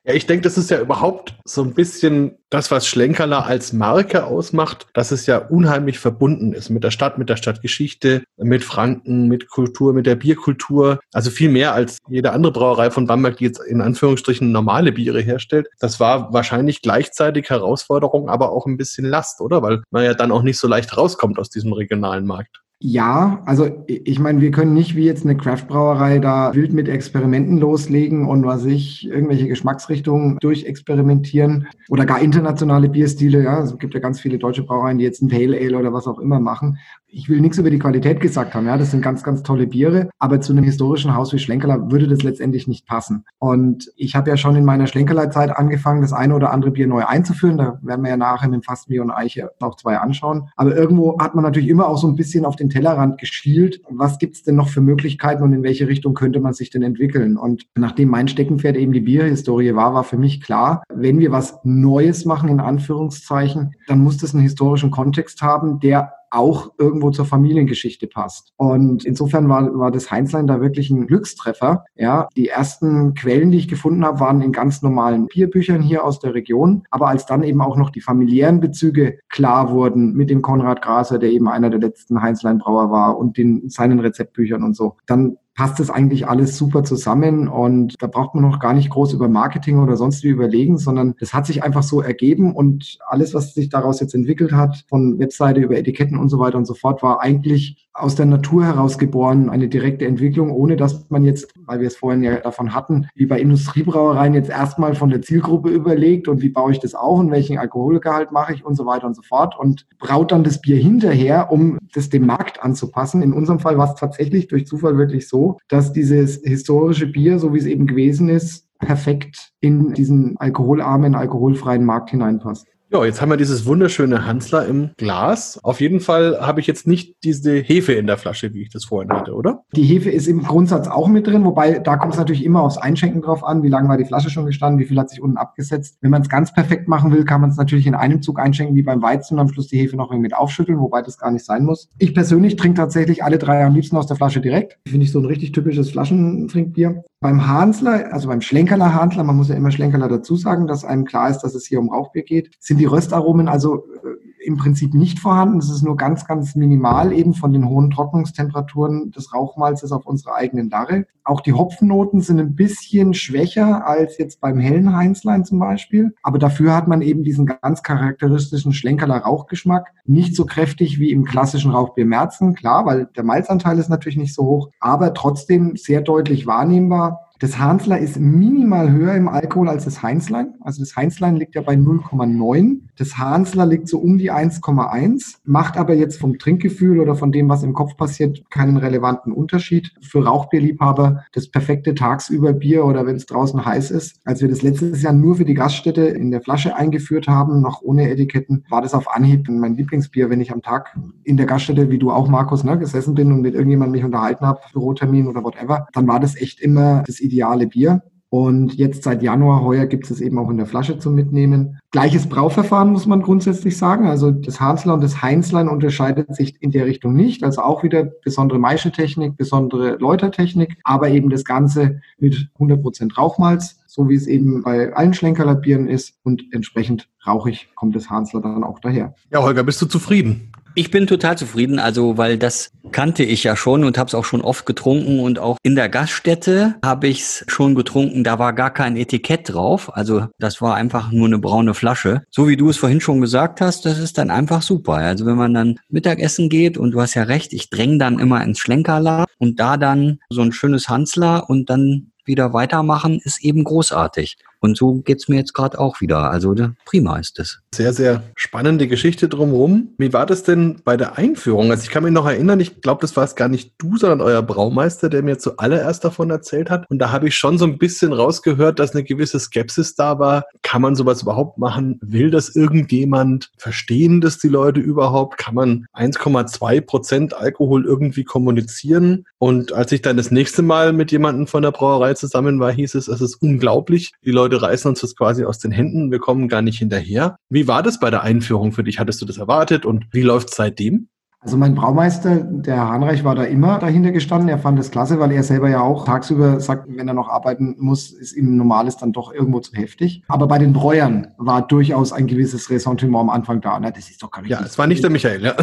Ja, ich denke, das ist ja überhaupt so ein bisschen das, was Schlenkerler als Marke ausmacht, dass es ja unheimlich verbunden ist mit der Stadt, mit der Stadtgeschichte, mit Franken, mit Kultur, mit der Bierkultur. Also viel mehr als jede andere Brauerei von Bamberg, die jetzt in Anführungsstrichen normale Biere herstellt. Das war wahrscheinlich gleichzeitig Herausforderung, aber auch ein bisschen Last, oder? Weil man ja dann auch nicht so leicht rauskommt aus diesem regionalen Markt. Ja, also ich meine, wir können nicht wie jetzt eine Craft-Brauerei da wild mit Experimenten loslegen und was ich, irgendwelche Geschmacksrichtungen durchexperimentieren oder gar internationale Bierstile. Ja, es gibt ja ganz viele deutsche Brauereien, die jetzt ein Pale Ale oder was auch immer machen ich will nichts über die Qualität gesagt haben, ja, das sind ganz, ganz tolle Biere, aber zu einem historischen Haus wie Schlenkerler würde das letztendlich nicht passen. Und ich habe ja schon in meiner Schlenkerlerzeit angefangen, das eine oder andere Bier neu einzuführen. Da werden wir ja nachher mit Fassbier und Eiche auch zwei anschauen. Aber irgendwo hat man natürlich immer auch so ein bisschen auf den Tellerrand geschielt. Was gibt's denn noch für Möglichkeiten und in welche Richtung könnte man sich denn entwickeln? Und nachdem mein Steckenpferd eben die Bierhistorie war, war für mich klar, wenn wir was Neues machen, in Anführungszeichen, dann muss das einen historischen Kontext haben, der auch irgendwo zur Familiengeschichte passt. Und insofern war, war das Heinzlein da wirklich ein Glückstreffer. Ja, die ersten Quellen, die ich gefunden habe, waren in ganz normalen Bierbüchern hier aus der Region. Aber als dann eben auch noch die familiären Bezüge klar wurden mit dem Konrad Graser, der eben einer der letzten Heinzlein-Brauer war und den, seinen Rezeptbüchern und so, dann passt das eigentlich alles super zusammen? Und da braucht man noch gar nicht groß über Marketing oder sonst wie überlegen, sondern es hat sich einfach so ergeben und alles, was sich daraus jetzt entwickelt hat, von Webseite über Etiketten und so weiter und so fort, war eigentlich aus der Natur heraus geboren, eine direkte Entwicklung, ohne dass man jetzt, weil wir es vorhin ja davon hatten, wie bei Industriebrauereien jetzt erstmal von der Zielgruppe überlegt und wie baue ich das auf und welchen Alkoholgehalt mache ich und so weiter und so fort und braut dann das Bier hinterher, um das dem Markt anzupassen. In unserem Fall war es tatsächlich durch Zufall wirklich so, dass dieses historische Bier, so wie es eben gewesen ist, perfekt in diesen alkoholarmen, alkoholfreien Markt hineinpasst. Ja, jetzt haben wir dieses wunderschöne Hansler im Glas. Auf jeden Fall habe ich jetzt nicht diese Hefe in der Flasche, wie ich das vorhin hatte, oder? Die Hefe ist im Grundsatz auch mit drin, wobei da kommt es natürlich immer aufs Einschenken drauf an, wie lange war die Flasche schon gestanden, wie viel hat sich unten abgesetzt. Wenn man es ganz perfekt machen will, kann man es natürlich in einem Zug einschenken wie beim Weizen und am Schluss die Hefe noch mit aufschütteln, wobei das gar nicht sein muss. Ich persönlich trinke tatsächlich alle drei am liebsten aus der Flasche direkt. Finde ich so ein richtig typisches Flaschentrinkbier. Beim Hansler, also beim Schlenkerler Hansler, man muss ja immer Schlenkerler dazu sagen, dass einem klar ist, dass es hier um Rauchbier geht, sind die Röstaromen also äh, im Prinzip nicht vorhanden. Es ist nur ganz, ganz minimal eben von den hohen Trocknungstemperaturen des Rauchmalzes auf unserer eigenen Darre. Auch die Hopfennoten sind ein bisschen schwächer als jetzt beim hellen Heinzlein zum Beispiel. Aber dafür hat man eben diesen ganz charakteristischen Schlenkerler Rauchgeschmack. Nicht so kräftig wie im klassischen Rauchbier Merzen, klar, weil der Malzanteil ist natürlich nicht so hoch, aber trotzdem sehr deutlich wahrnehmbar das Hansler ist minimal höher im Alkohol als das Heinzlein. Also das Heinzlein liegt ja bei 0,9. Das Hansler liegt so um die 1,1, macht aber jetzt vom Trinkgefühl oder von dem, was im Kopf passiert, keinen relevanten Unterschied. Für Rauchbierliebhaber das perfekte Tagsüberbier oder wenn es draußen heiß ist. Als wir das letztes Jahr nur für die Gaststätte in der Flasche eingeführt haben, noch ohne Etiketten, war das auf Anhieb mein Lieblingsbier, wenn ich am Tag in der Gaststätte, wie du auch, Markus, ne, gesessen bin und mit irgendjemandem mich unterhalten habe, Bürotermin oder whatever, dann war das echt immer das Ideal ideale Bier. Und jetzt seit Januar heuer gibt es es eben auch in der Flasche zum Mitnehmen. Gleiches Brauverfahren muss man grundsätzlich sagen. Also das Hansler und das Heinzlein unterscheidet sich in der Richtung nicht. Also auch wieder besondere Maischetechnik, besondere Läutertechnik, aber eben das Ganze mit 100% Rauchmalz, so wie es eben bei allen Schlenkerler ist. Und entsprechend rauchig kommt das Hansler dann auch daher. Ja, Holger, bist du zufrieden? Ich bin total zufrieden, also weil das kannte ich ja schon und habe es auch schon oft getrunken und auch in der Gaststätte habe ich es schon getrunken. Da war gar kein Etikett drauf, also das war einfach nur eine braune Flasche. So wie du es vorhin schon gesagt hast, das ist dann einfach super. Also wenn man dann Mittagessen geht und du hast ja recht, ich dränge dann immer ins Schlenkerla und da dann so ein schönes Hansler und dann wieder weitermachen, ist eben großartig. Und so geht's mir jetzt gerade auch wieder. Also prima ist es. Sehr, sehr spannende Geschichte drumherum. Wie war das denn bei der Einführung? Also ich kann mich noch erinnern, ich glaube, das war es gar nicht du, sondern euer Braumeister, der mir zuallererst davon erzählt hat. Und da habe ich schon so ein bisschen rausgehört, dass eine gewisse Skepsis da war. Kann man sowas überhaupt machen? Will das irgendjemand? Verstehen das die Leute überhaupt? Kann man 1,2 Prozent Alkohol irgendwie kommunizieren? Und als ich dann das nächste Mal mit jemandem von der Brauerei zusammen war, hieß es, es ist unglaublich. Die Leute reißen uns das quasi aus den Händen. Wir kommen gar nicht hinterher. Wie war das bei der Einführung für dich? Hattest du das erwartet und wie läuft es seitdem? Also mein Braumeister, der Hanreich, war da immer dahinter gestanden. Er fand das klasse, weil er selber ja auch tagsüber sagt, wenn er noch arbeiten muss, ist ihm normales dann doch irgendwo zu heftig. Aber bei den Bräuern war durchaus ein gewisses Ressentiment am Anfang da. Na, das ist doch gar nicht. Ja, es war nicht der Michael, ja.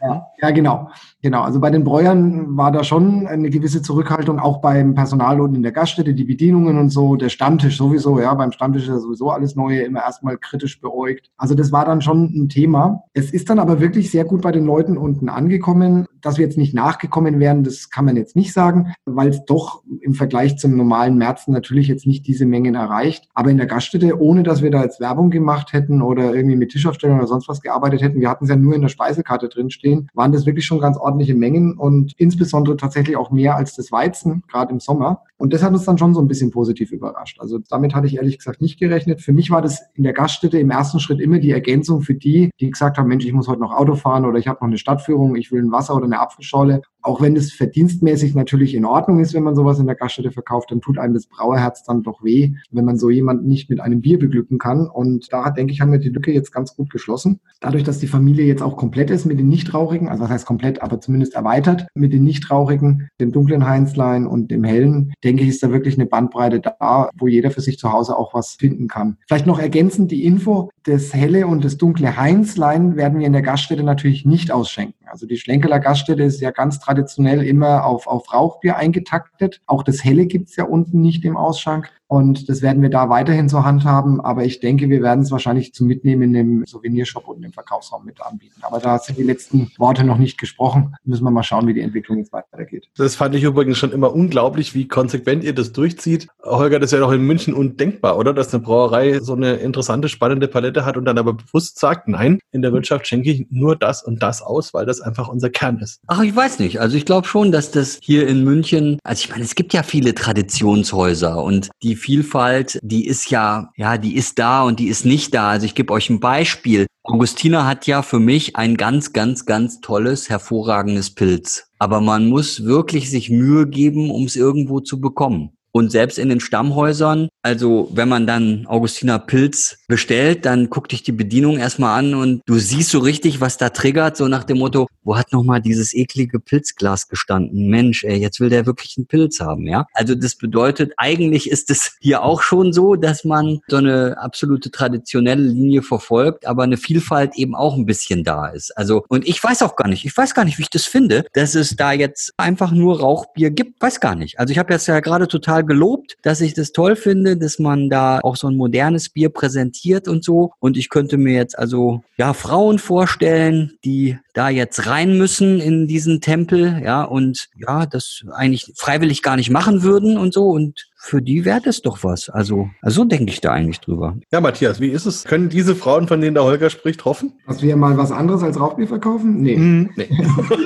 ja. Ja, genau. Genau. Also bei den Bräuern war da schon eine gewisse Zurückhaltung, auch beim Personal und in der Gaststätte, die Bedienungen und so, der Stammtisch sowieso, ja, beim Stammtisch ist ja sowieso alles Neue immer erstmal kritisch beäugt. Also das war dann schon ein Thema. Es ist dann aber wirklich sehr gut bei den Leuten unten angekommen. Dass wir jetzt nicht nachgekommen wären, das kann man jetzt nicht sagen, weil es doch im Vergleich zum normalen Märzen natürlich jetzt nicht diese Mengen erreicht. Aber in der Gaststätte, ohne dass wir da jetzt Werbung gemacht hätten oder irgendwie mit Tischaufstellung oder sonst was gearbeitet hätten, wir hatten es ja nur in der Speisekarte drinstehen, waren das wirklich schon ganz ordentliche Mengen und insbesondere tatsächlich auch mehr als das Weizen, gerade im Sommer. Und das hat uns dann schon so ein bisschen positiv überrascht. Also damit hatte ich ehrlich gesagt nicht gerechnet. Für mich war das in der Gaststätte im ersten Schritt immer die Ergänzung für die, die gesagt haben, Mensch, ich muss heute noch Auto fahren oder ich habe noch eine Stadtführung, ich will ein Wasser oder eine Apfelschorle auch wenn es verdienstmäßig natürlich in Ordnung ist, wenn man sowas in der Gaststätte verkauft, dann tut einem das Brauerherz dann doch weh, wenn man so jemanden nicht mit einem Bier beglücken kann. Und da denke ich, haben wir die Lücke jetzt ganz gut geschlossen. Dadurch, dass die Familie jetzt auch komplett ist mit den Nichtrauchigen, also was heißt komplett, aber zumindest erweitert mit den Nichtrauchigen, dem dunklen Heinzlein und dem hellen, denke ich, ist da wirklich eine Bandbreite da, wo jeder für sich zu Hause auch was finden kann. Vielleicht noch ergänzend die Info, das helle und das dunkle Heinzlein werden wir in der Gaststätte natürlich nicht ausschenken. Also die Schlenkeler Gaststätte ist ja ganz traditionell immer auf, auf Rauchbier eingetaktet. Auch das Helle gibt's ja unten nicht im Ausschank. Und das werden wir da weiterhin zur Hand haben. Aber ich denke, wir werden es wahrscheinlich zum Mitnehmen in dem Souvenirshop und im Verkaufsraum mit anbieten. Aber da sind die letzten Worte noch nicht gesprochen. Müssen wir mal schauen, wie die Entwicklung jetzt weitergeht. Das fand ich übrigens schon immer unglaublich, wie konsequent ihr das durchzieht. Holger, das ist ja doch in München undenkbar, oder? Dass eine Brauerei so eine interessante, spannende Palette hat und dann aber bewusst sagt, nein, in der Wirtschaft schenke ich nur das und das aus, weil das einfach unser Kern ist. Ach, ich weiß nicht. Also ich glaube schon, dass das hier in München, also ich meine, es gibt ja viele Traditionshäuser und die die Vielfalt, die ist ja, ja, die ist da und die ist nicht da. Also ich gebe euch ein Beispiel. Augustina hat ja für mich ein ganz, ganz, ganz tolles, hervorragendes Pilz. Aber man muss wirklich sich Mühe geben, um es irgendwo zu bekommen. Und selbst in den Stammhäusern, also wenn man dann Augustiner Pilz bestellt, dann guckt dich die Bedienung erstmal an und du siehst so richtig, was da triggert, so nach dem Motto, wo hat nochmal dieses eklige Pilzglas gestanden? Mensch, ey, jetzt will der wirklich einen Pilz haben, ja? Also das bedeutet, eigentlich ist es hier auch schon so, dass man so eine absolute traditionelle Linie verfolgt, aber eine Vielfalt eben auch ein bisschen da ist. Also, und ich weiß auch gar nicht, ich weiß gar nicht, wie ich das finde, dass es da jetzt einfach nur Rauchbier gibt, weiß gar nicht. Also ich habe jetzt ja gerade total gelobt, dass ich das toll finde, dass man da auch so ein modernes Bier präsentiert und so. Und ich könnte mir jetzt also, ja, Frauen vorstellen, die da jetzt rein müssen in diesen Tempel, ja, und ja, das eigentlich freiwillig gar nicht machen würden und so. Und für die wäre das doch was. Also, also denke ich da eigentlich drüber. Ja, Matthias, wie ist es? Können diese Frauen, von denen der Holger spricht, hoffen? Dass wir mal was anderes als Rauchbier verkaufen? Nee. Mm, nee.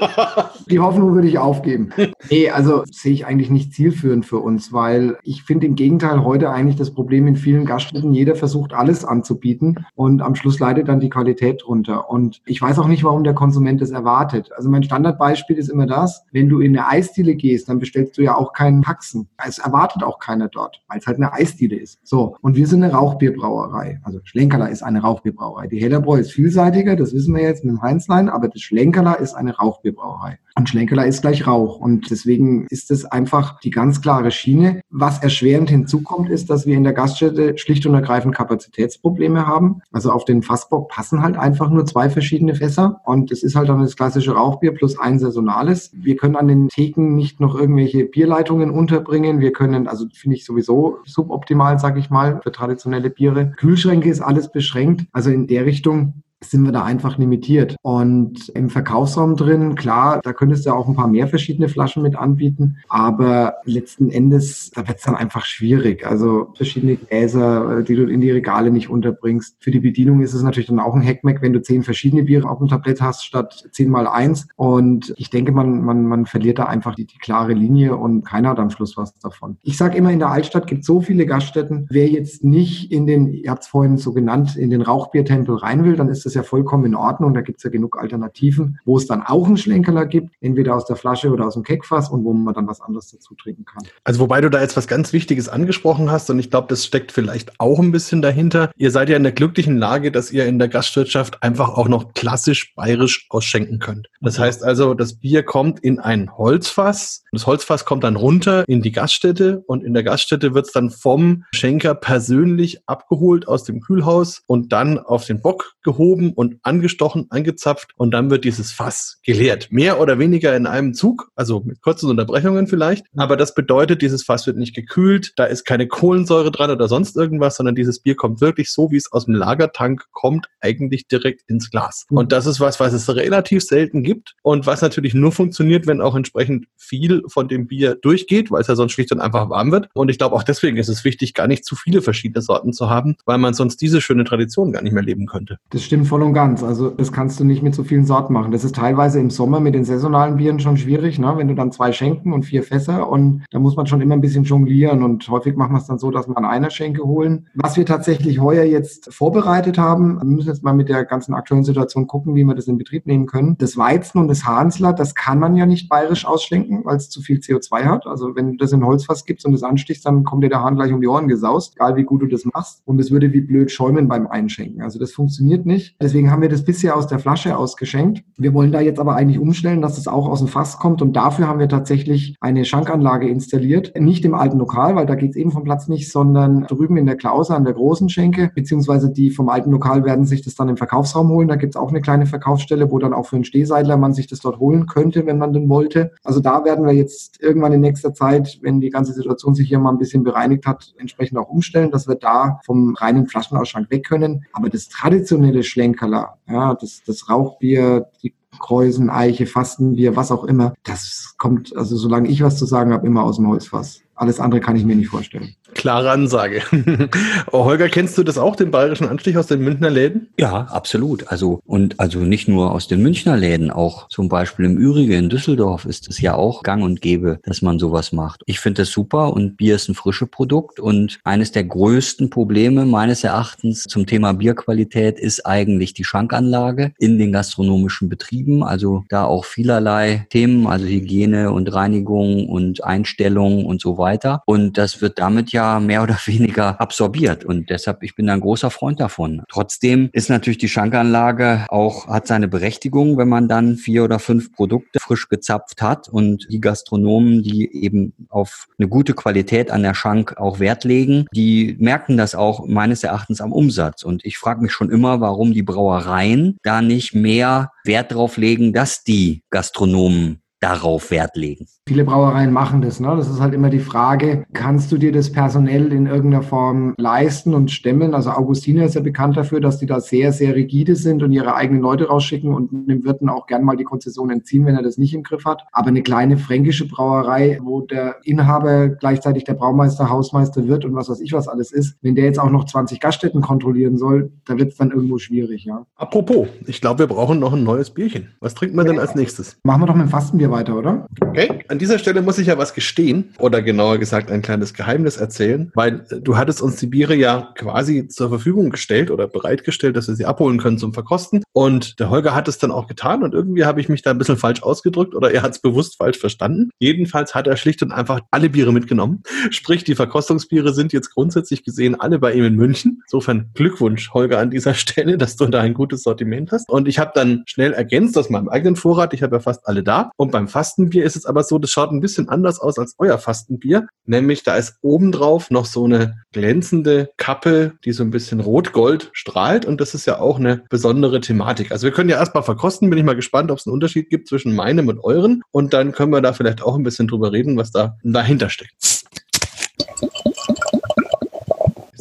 (laughs) die Hoffnung würde ich aufgeben. Nee, also sehe ich eigentlich nicht zielführend für uns, weil ich finde im Gegenteil heute eigentlich das Problem in vielen Gaststätten, jeder versucht alles anzubieten und am Schluss leidet dann die Qualität drunter. Und ich weiß auch nicht, warum der Konsument das erwartet. Also mein Standardbeispiel ist immer das, wenn du in eine Eisdiele gehst, dann bestellst du ja auch keinen Haxen. Es erwartet auch keiner keiner dort, weil es halt eine Eisdiele ist. So, und wir sind eine Rauchbierbrauerei. Also Schlenkerler ist eine Rauchbierbrauerei. Die Hellerbräu ist vielseitiger, das wissen wir jetzt mit dem Heinzlein, aber das Schlenkerler ist eine Rauchbierbrauerei. Und Schlenkerler ist gleich Rauch. Und deswegen ist es einfach die ganz klare Schiene. Was erschwerend hinzukommt, ist, dass wir in der Gaststätte schlicht und ergreifend Kapazitätsprobleme haben. Also auf den Fassbock passen halt einfach nur zwei verschiedene Fässer. Und es ist halt dann das klassische Rauchbier plus ein saisonales. Wir können an den Theken nicht noch irgendwelche Bierleitungen unterbringen. Wir können, also finde ich sowieso suboptimal, sage ich mal, für traditionelle Biere. Kühlschränke ist alles beschränkt. Also in der Richtung sind wir da einfach limitiert. Und im Verkaufsraum drin, klar, da könntest du auch ein paar mehr verschiedene Flaschen mit anbieten, aber letzten Endes, da wird es dann einfach schwierig. Also verschiedene Gläser, die du in die Regale nicht unterbringst. Für die Bedienung ist es natürlich dann auch ein Hackmack, wenn du zehn verschiedene Biere auf dem Tablett hast, statt zehn mal eins. Und ich denke, man, man, man verliert da einfach die, die klare Linie und keiner hat am Schluss was davon. Ich sage immer, in der Altstadt gibt es so viele Gaststätten. Wer jetzt nicht in den, ihr habt es vorhin so genannt, in den Rauchbiertempel rein will, dann ist das das ja vollkommen in Ordnung. Da gibt es ja genug Alternativen, wo es dann auch einen Schlenkerler gibt, entweder aus der Flasche oder aus dem Keckfass und wo man dann was anderes dazu trinken kann. Also wobei du da jetzt was ganz Wichtiges angesprochen hast und ich glaube, das steckt vielleicht auch ein bisschen dahinter. Ihr seid ja in der glücklichen Lage, dass ihr in der Gastwirtschaft einfach auch noch klassisch bayerisch ausschenken könnt. Das heißt also, das Bier kommt in ein Holzfass. Das Holzfass kommt dann runter in die Gaststätte und in der Gaststätte wird es dann vom Schenker persönlich abgeholt aus dem Kühlhaus und dann auf den Bock gehoben gehoben und angestochen, angezapft und dann wird dieses Fass geleert. Mehr oder weniger in einem Zug, also mit kurzen Unterbrechungen vielleicht. Aber das bedeutet, dieses Fass wird nicht gekühlt, da ist keine Kohlensäure dran oder sonst irgendwas, sondern dieses Bier kommt wirklich so, wie es aus dem Lagertank kommt, eigentlich direkt ins Glas. Mhm. Und das ist was, was es relativ selten gibt und was natürlich nur funktioniert, wenn auch entsprechend viel von dem Bier durchgeht, weil es ja sonst schlicht und einfach warm wird. Und ich glaube, auch deswegen ist es wichtig, gar nicht zu viele verschiedene Sorten zu haben, weil man sonst diese schöne Tradition gar nicht mehr leben könnte. Das stimmt voll und ganz. Also das kannst du nicht mit so vielen Sorten machen. Das ist teilweise im Sommer mit den saisonalen Bieren schon schwierig, ne? wenn du dann zwei Schenken und vier Fässer und da muss man schon immer ein bisschen jonglieren und häufig machen wir es dann so, dass wir an einer Schenke holen. Was wir tatsächlich heuer jetzt vorbereitet haben, wir müssen jetzt mal mit der ganzen aktuellen Situation gucken, wie wir das in Betrieb nehmen können. Das Weizen und das Hansler, das kann man ja nicht bayerisch ausschenken, weil es zu viel CO2 hat. Also wenn du das in Holzfass gibst und das anstichst, dann kommt dir der Hahn gleich um die Ohren gesaust, egal wie gut du das machst. Und es würde wie blöd schäumen beim Einschenken. Also das funktioniert nicht. Deswegen haben wir das bisher aus der Flasche ausgeschenkt. Wir wollen da jetzt aber eigentlich umstellen, dass es auch aus dem Fass kommt. Und dafür haben wir tatsächlich eine Schankanlage installiert. Nicht im alten Lokal, weil da geht es eben vom Platz nicht, sondern drüben in der Klause an der großen Schenke, beziehungsweise die vom alten Lokal werden sich das dann im Verkaufsraum holen. Da gibt es auch eine kleine Verkaufsstelle, wo dann auch für einen Stehseidler man sich das dort holen könnte, wenn man denn wollte. Also da werden wir jetzt irgendwann in nächster Zeit, wenn die ganze Situation sich hier mal ein bisschen bereinigt hat, entsprechend auch umstellen, dass wir da vom reinen Flaschenausschrank weg können. Aber das traditionelle Schlenkerler, ja, das, das Rauchbier, die Kreuzen, Eiche, Fastenbier, was auch immer, das kommt, also solange ich was zu sagen habe, immer aus dem Holzfass. Alles andere kann ich mir nicht vorstellen. Klare Ansage. (laughs) Holger, kennst du das auch, den bayerischen Anstich aus den Münchner Läden? Ja, absolut. Also, und also nicht nur aus den Münchner Läden, auch zum Beispiel im Übrigen in Düsseldorf ist es ja auch gang und gäbe, dass man sowas macht. Ich finde das super und Bier ist ein frisches Produkt und eines der größten Probleme meines Erachtens zum Thema Bierqualität ist eigentlich die Schankanlage in den gastronomischen Betrieben. Also da auch vielerlei Themen, also Hygiene und Reinigung und Einstellung und so weiter. Und das wird damit ja mehr oder (laughs) weniger absorbiert. Und deshalb, ich bin ein großer Freund davon. Trotzdem ist natürlich die Schankanlage auch, hat seine Berechtigung, wenn man dann vier oder fünf Produkte frisch gezapft hat und die Gastronomen, die eben auf eine gute Qualität an der Schank auch Wert legen, die merken das auch meines Erachtens am Umsatz. Und ich frage mich schon immer, warum die Brauereien da nicht mehr Wert drauf legen, dass die Gastronomen darauf Wert legen. Viele Brauereien machen das. Ne? Das ist halt immer die Frage, kannst du dir das personell in irgendeiner Form leisten und stemmen? Also Augustiner ist ja bekannt dafür, dass die da sehr, sehr rigide sind und ihre eigenen Leute rausschicken und dem Wirten auch gern mal die Konzession entziehen, wenn er das nicht im Griff hat. Aber eine kleine fränkische Brauerei, wo der Inhaber gleichzeitig der Braumeister, Hausmeister wird und was weiß ich was alles ist, wenn der jetzt auch noch 20 Gaststätten kontrollieren soll, da wird es dann irgendwo schwierig, ja. Apropos, ich glaube, wir brauchen noch ein neues Bierchen. Was trinkt man denn als nächstes? Machen wir doch mit dem Fastenbier weiter, oder? Okay, an dieser Stelle muss ich ja was gestehen oder genauer gesagt ein kleines Geheimnis erzählen, weil äh, du hattest uns die Biere ja quasi zur Verfügung gestellt oder bereitgestellt, dass wir sie abholen können zum Verkosten. Und der Holger hat es dann auch getan und irgendwie habe ich mich da ein bisschen falsch ausgedrückt oder er hat es bewusst falsch verstanden. Jedenfalls hat er schlicht und einfach alle Biere mitgenommen. (laughs) Sprich, die Verkostungsbiere sind jetzt grundsätzlich gesehen alle bei ihm in München. Insofern Glückwunsch, Holger, an dieser (laughs) Stelle, dass du da ein gutes Sortiment hast. Und ich habe dann schnell ergänzt aus meinem eigenen Vorrat. Ich habe ja fast alle da. Und beim Fastenbier ist es aber so, schaut ein bisschen anders aus als euer Fastenbier. Nämlich da ist obendrauf noch so eine glänzende Kappe, die so ein bisschen rot-gold strahlt. Und das ist ja auch eine besondere Thematik. Also wir können ja erstmal verkosten. Bin ich mal gespannt, ob es einen Unterschied gibt zwischen meinem und euren. Und dann können wir da vielleicht auch ein bisschen drüber reden, was da dahinter steckt.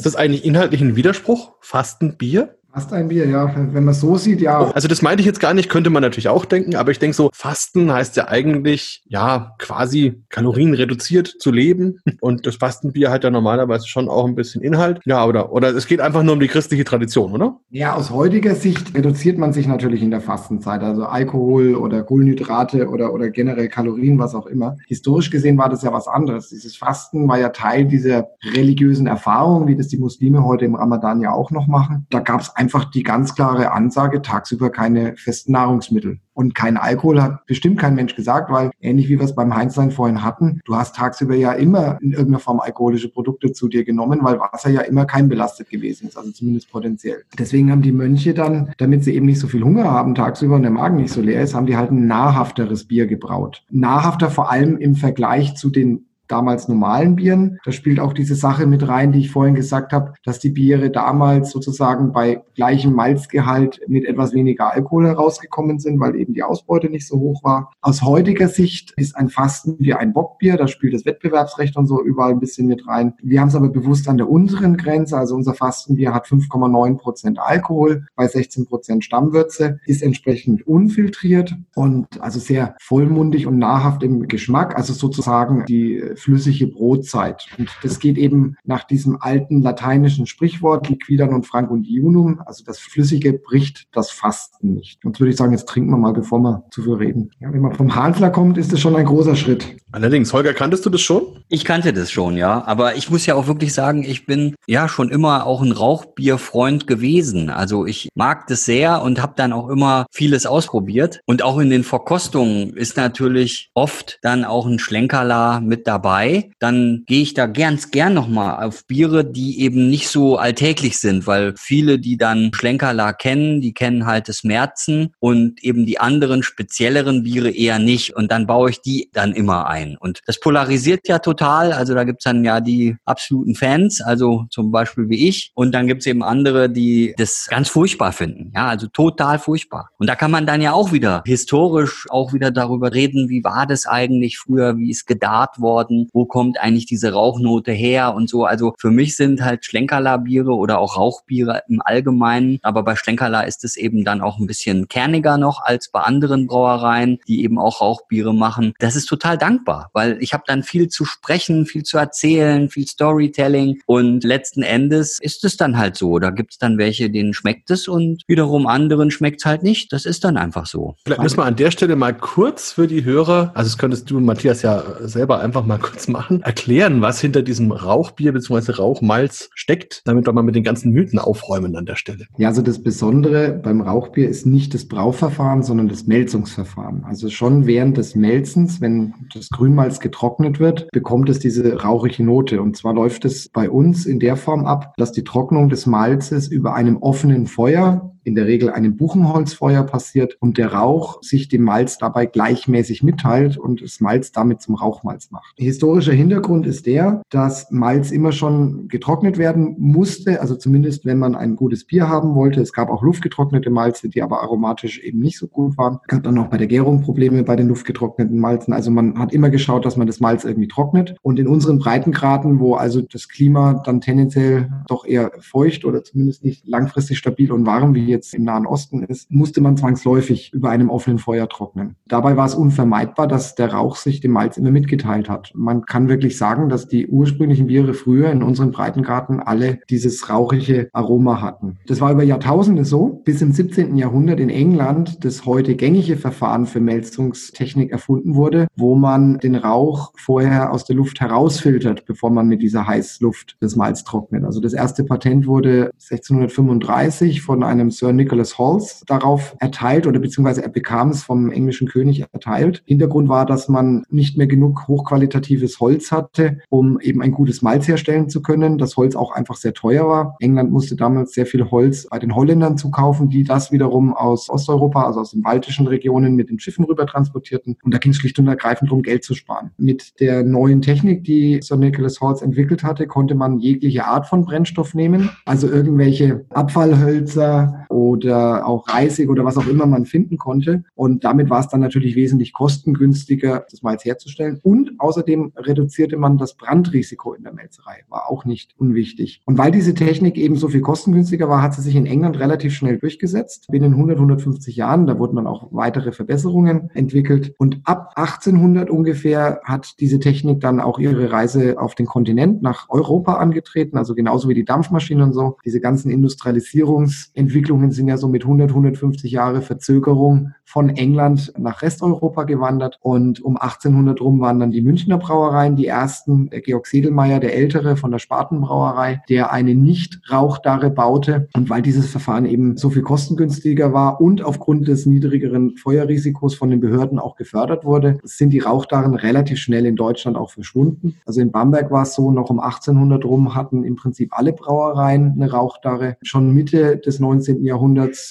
Ist das eigentlich inhaltlich ein Widerspruch? Fastenbier? Fast ein Bier, ja. Wenn man so sieht, ja. Also das meinte ich jetzt gar nicht, könnte man natürlich auch denken, aber ich denke so, Fasten heißt ja eigentlich, ja, quasi kalorienreduziert zu leben. Und das Fastenbier hat ja normalerweise schon auch ein bisschen Inhalt. Ja, oder, oder es geht einfach nur um die christliche Tradition, oder? Ja, aus heutiger Sicht reduziert man sich natürlich in der Fastenzeit. Also Alkohol oder Kohlenhydrate oder, oder generell Kalorien, was auch immer. Historisch gesehen war das ja was anderes. Dieses Fasten war ja Teil dieser religiösen Erfahrung, wie das die Muslime heute im Ramadan ja auch noch machen. Da gab es einfach die ganz klare Ansage, tagsüber keine festen Nahrungsmittel. Und kein Alkohol hat bestimmt kein Mensch gesagt, weil ähnlich wie wir es beim Heinzlein vorhin hatten, du hast tagsüber ja immer in irgendeiner Form alkoholische Produkte zu dir genommen, weil Wasser ja immer keimbelastet gewesen ist, also zumindest potenziell. Deswegen haben die Mönche dann, damit sie eben nicht so viel Hunger haben tagsüber und der Magen nicht so leer ist, haben die halt ein nahrhafteres Bier gebraut. Nahrhafter vor allem im Vergleich zu den damals normalen Bieren. Da spielt auch diese Sache mit rein, die ich vorhin gesagt habe, dass die Biere damals sozusagen bei gleichem Malzgehalt mit etwas weniger Alkohol herausgekommen sind, weil eben die Ausbeute nicht so hoch war. Aus heutiger Sicht ist ein Fasten wie ein Bockbier, da spielt das Wettbewerbsrecht und so überall ein bisschen mit rein. Wir haben es aber bewusst an der unteren Grenze, also unser Fastenbier hat 5,9 Prozent Alkohol bei 16 Prozent Stammwürze, ist entsprechend unfiltriert und also sehr vollmundig und nahrhaft im Geschmack, also sozusagen die flüssige Brotzeit. Und das geht eben nach diesem alten lateinischen Sprichwort liquida non frank und iunum, also das Flüssige bricht das Fasten nicht. Und würde ich sagen, jetzt trinken wir mal, bevor wir zu viel reden. Ja, wenn man vom Hanfler kommt, ist das schon ein großer Schritt. Allerdings, Holger, kanntest du das schon? Ich kannte das schon, ja. Aber ich muss ja auch wirklich sagen, ich bin ja schon immer auch ein Rauchbierfreund gewesen. Also ich mag das sehr und habe dann auch immer vieles ausprobiert. Und auch in den Verkostungen ist natürlich oft dann auch ein Schlenkerler mit dabei. Dann gehe ich da ganz gern nochmal auf Biere, die eben nicht so alltäglich sind, weil viele, die dann Schlenkerler kennen, die kennen halt das Märzen und eben die anderen spezielleren Biere eher nicht. Und dann baue ich die dann immer ein. Und das polarisiert ja total. Also da gibt's dann ja die absoluten Fans, also zum Beispiel wie ich. Und dann gibt's eben andere, die das ganz furchtbar finden. Ja, also total furchtbar. Und da kann man dann ja auch wieder historisch auch wieder darüber reden, wie war das eigentlich früher, wie ist gedarrt worden wo kommt eigentlich diese Rauchnote her und so. Also für mich sind halt Schlenkerla-Biere oder auch Rauchbiere im Allgemeinen, aber bei Schlenkerla ist es eben dann auch ein bisschen kerniger noch als bei anderen Brauereien, die eben auch Rauchbiere machen. Das ist total dankbar, weil ich habe dann viel zu sprechen, viel zu erzählen, viel Storytelling und letzten Endes ist es dann halt so. Da gibt es dann welche, denen schmeckt es und wiederum anderen schmeckt es halt nicht. Das ist dann einfach so. Vielleicht müssen wir an der Stelle mal kurz für die Hörer, also das könntest du, Matthias, ja selber einfach mal kurz machen, erklären, was hinter diesem Rauchbier bzw. Rauchmalz steckt, damit wir mal mit den ganzen Mythen aufräumen an der Stelle. Ja, also das Besondere beim Rauchbier ist nicht das Brauverfahren, sondern das Melzungsverfahren. Also schon während des Melzens, wenn das Grünmalz getrocknet wird, bekommt es diese rauchige Note. Und zwar läuft es bei uns in der Form ab, dass die Trocknung des Malzes über einem offenen Feuer in der Regel einem Buchenholzfeuer passiert und der Rauch sich dem Malz dabei gleichmäßig mitteilt und das Malz damit zum Rauchmalz macht. Historischer Hintergrund ist der, dass Malz immer schon getrocknet werden musste, also zumindest wenn man ein gutes Bier haben wollte. Es gab auch luftgetrocknete Malze, die aber aromatisch eben nicht so gut waren. Es gab dann auch bei der Gärung Probleme bei den luftgetrockneten Malzen. Also man hat immer geschaut, dass man das Malz irgendwie trocknet. Und in unseren Breitengraden, wo also das Klima dann tendenziell doch eher feucht oder zumindest nicht langfristig stabil und warm wie jetzt im Nahen Osten ist, musste man zwangsläufig über einem offenen Feuer trocknen. Dabei war es unvermeidbar, dass der Rauch sich dem Malz immer mitgeteilt hat. Man kann wirklich sagen, dass die ursprünglichen Biere früher in unseren Breitengarten alle dieses rauchige Aroma hatten. Das war über Jahrtausende so, bis im 17. Jahrhundert in England das heute gängige Verfahren für Melzungstechnik erfunden wurde, wo man den Rauch vorher aus der Luft herausfiltert, bevor man mit dieser Heißluft das Malz trocknet. Also das erste Patent wurde 1635 von einem Sir Nicholas Halls darauf erteilt oder beziehungsweise er bekam es vom englischen König erteilt. Hintergrund war, dass man nicht mehr genug hochqualitatives Holz hatte, um eben ein gutes Malz herstellen zu können. Das Holz auch einfach sehr teuer war. England musste damals sehr viel Holz bei den Holländern zukaufen, die das wiederum aus Osteuropa, also aus den baltischen Regionen mit den Schiffen rüber transportierten. Und da ging es schlicht und ergreifend darum, Geld zu sparen. Mit der neuen Technik, die Sir Nicholas Halls entwickelt hatte, konnte man jegliche Art von Brennstoff nehmen, also irgendwelche Abfallhölzer oder auch Reisig oder was auch immer man finden konnte. Und damit war es dann natürlich wesentlich kostengünstiger, das Malz herzustellen. Und außerdem reduzierte man das Brandrisiko in der Melzerei. War auch nicht unwichtig. Und weil diese Technik eben so viel kostengünstiger war, hat sie sich in England relativ schnell durchgesetzt. Binnen 100, 150 Jahren, da wurden dann auch weitere Verbesserungen entwickelt. Und ab 1800 ungefähr hat diese Technik dann auch ihre Reise auf den Kontinent nach Europa angetreten. Also genauso wie die Dampfmaschinen und so. Diese ganzen Industrialisierungsentwicklungen Entwicklungen sind ja so mit 100, 150 Jahre Verzögerung von England nach Resteuropa gewandert. Und um 1800 rum waren dann die Münchner Brauereien die ersten. Georg Sedelmeier, der Ältere von der Spatenbrauerei, der eine Nicht-Rauchdarre baute. Und weil dieses Verfahren eben so viel kostengünstiger war und aufgrund des niedrigeren Feuerrisikos von den Behörden auch gefördert wurde, sind die Rauchdarren relativ schnell in Deutschland auch verschwunden. Also in Bamberg war es so, noch um 1800 rum hatten im Prinzip alle Brauereien eine Rauchdarre. Schon Mitte des 19. Jahrhunderts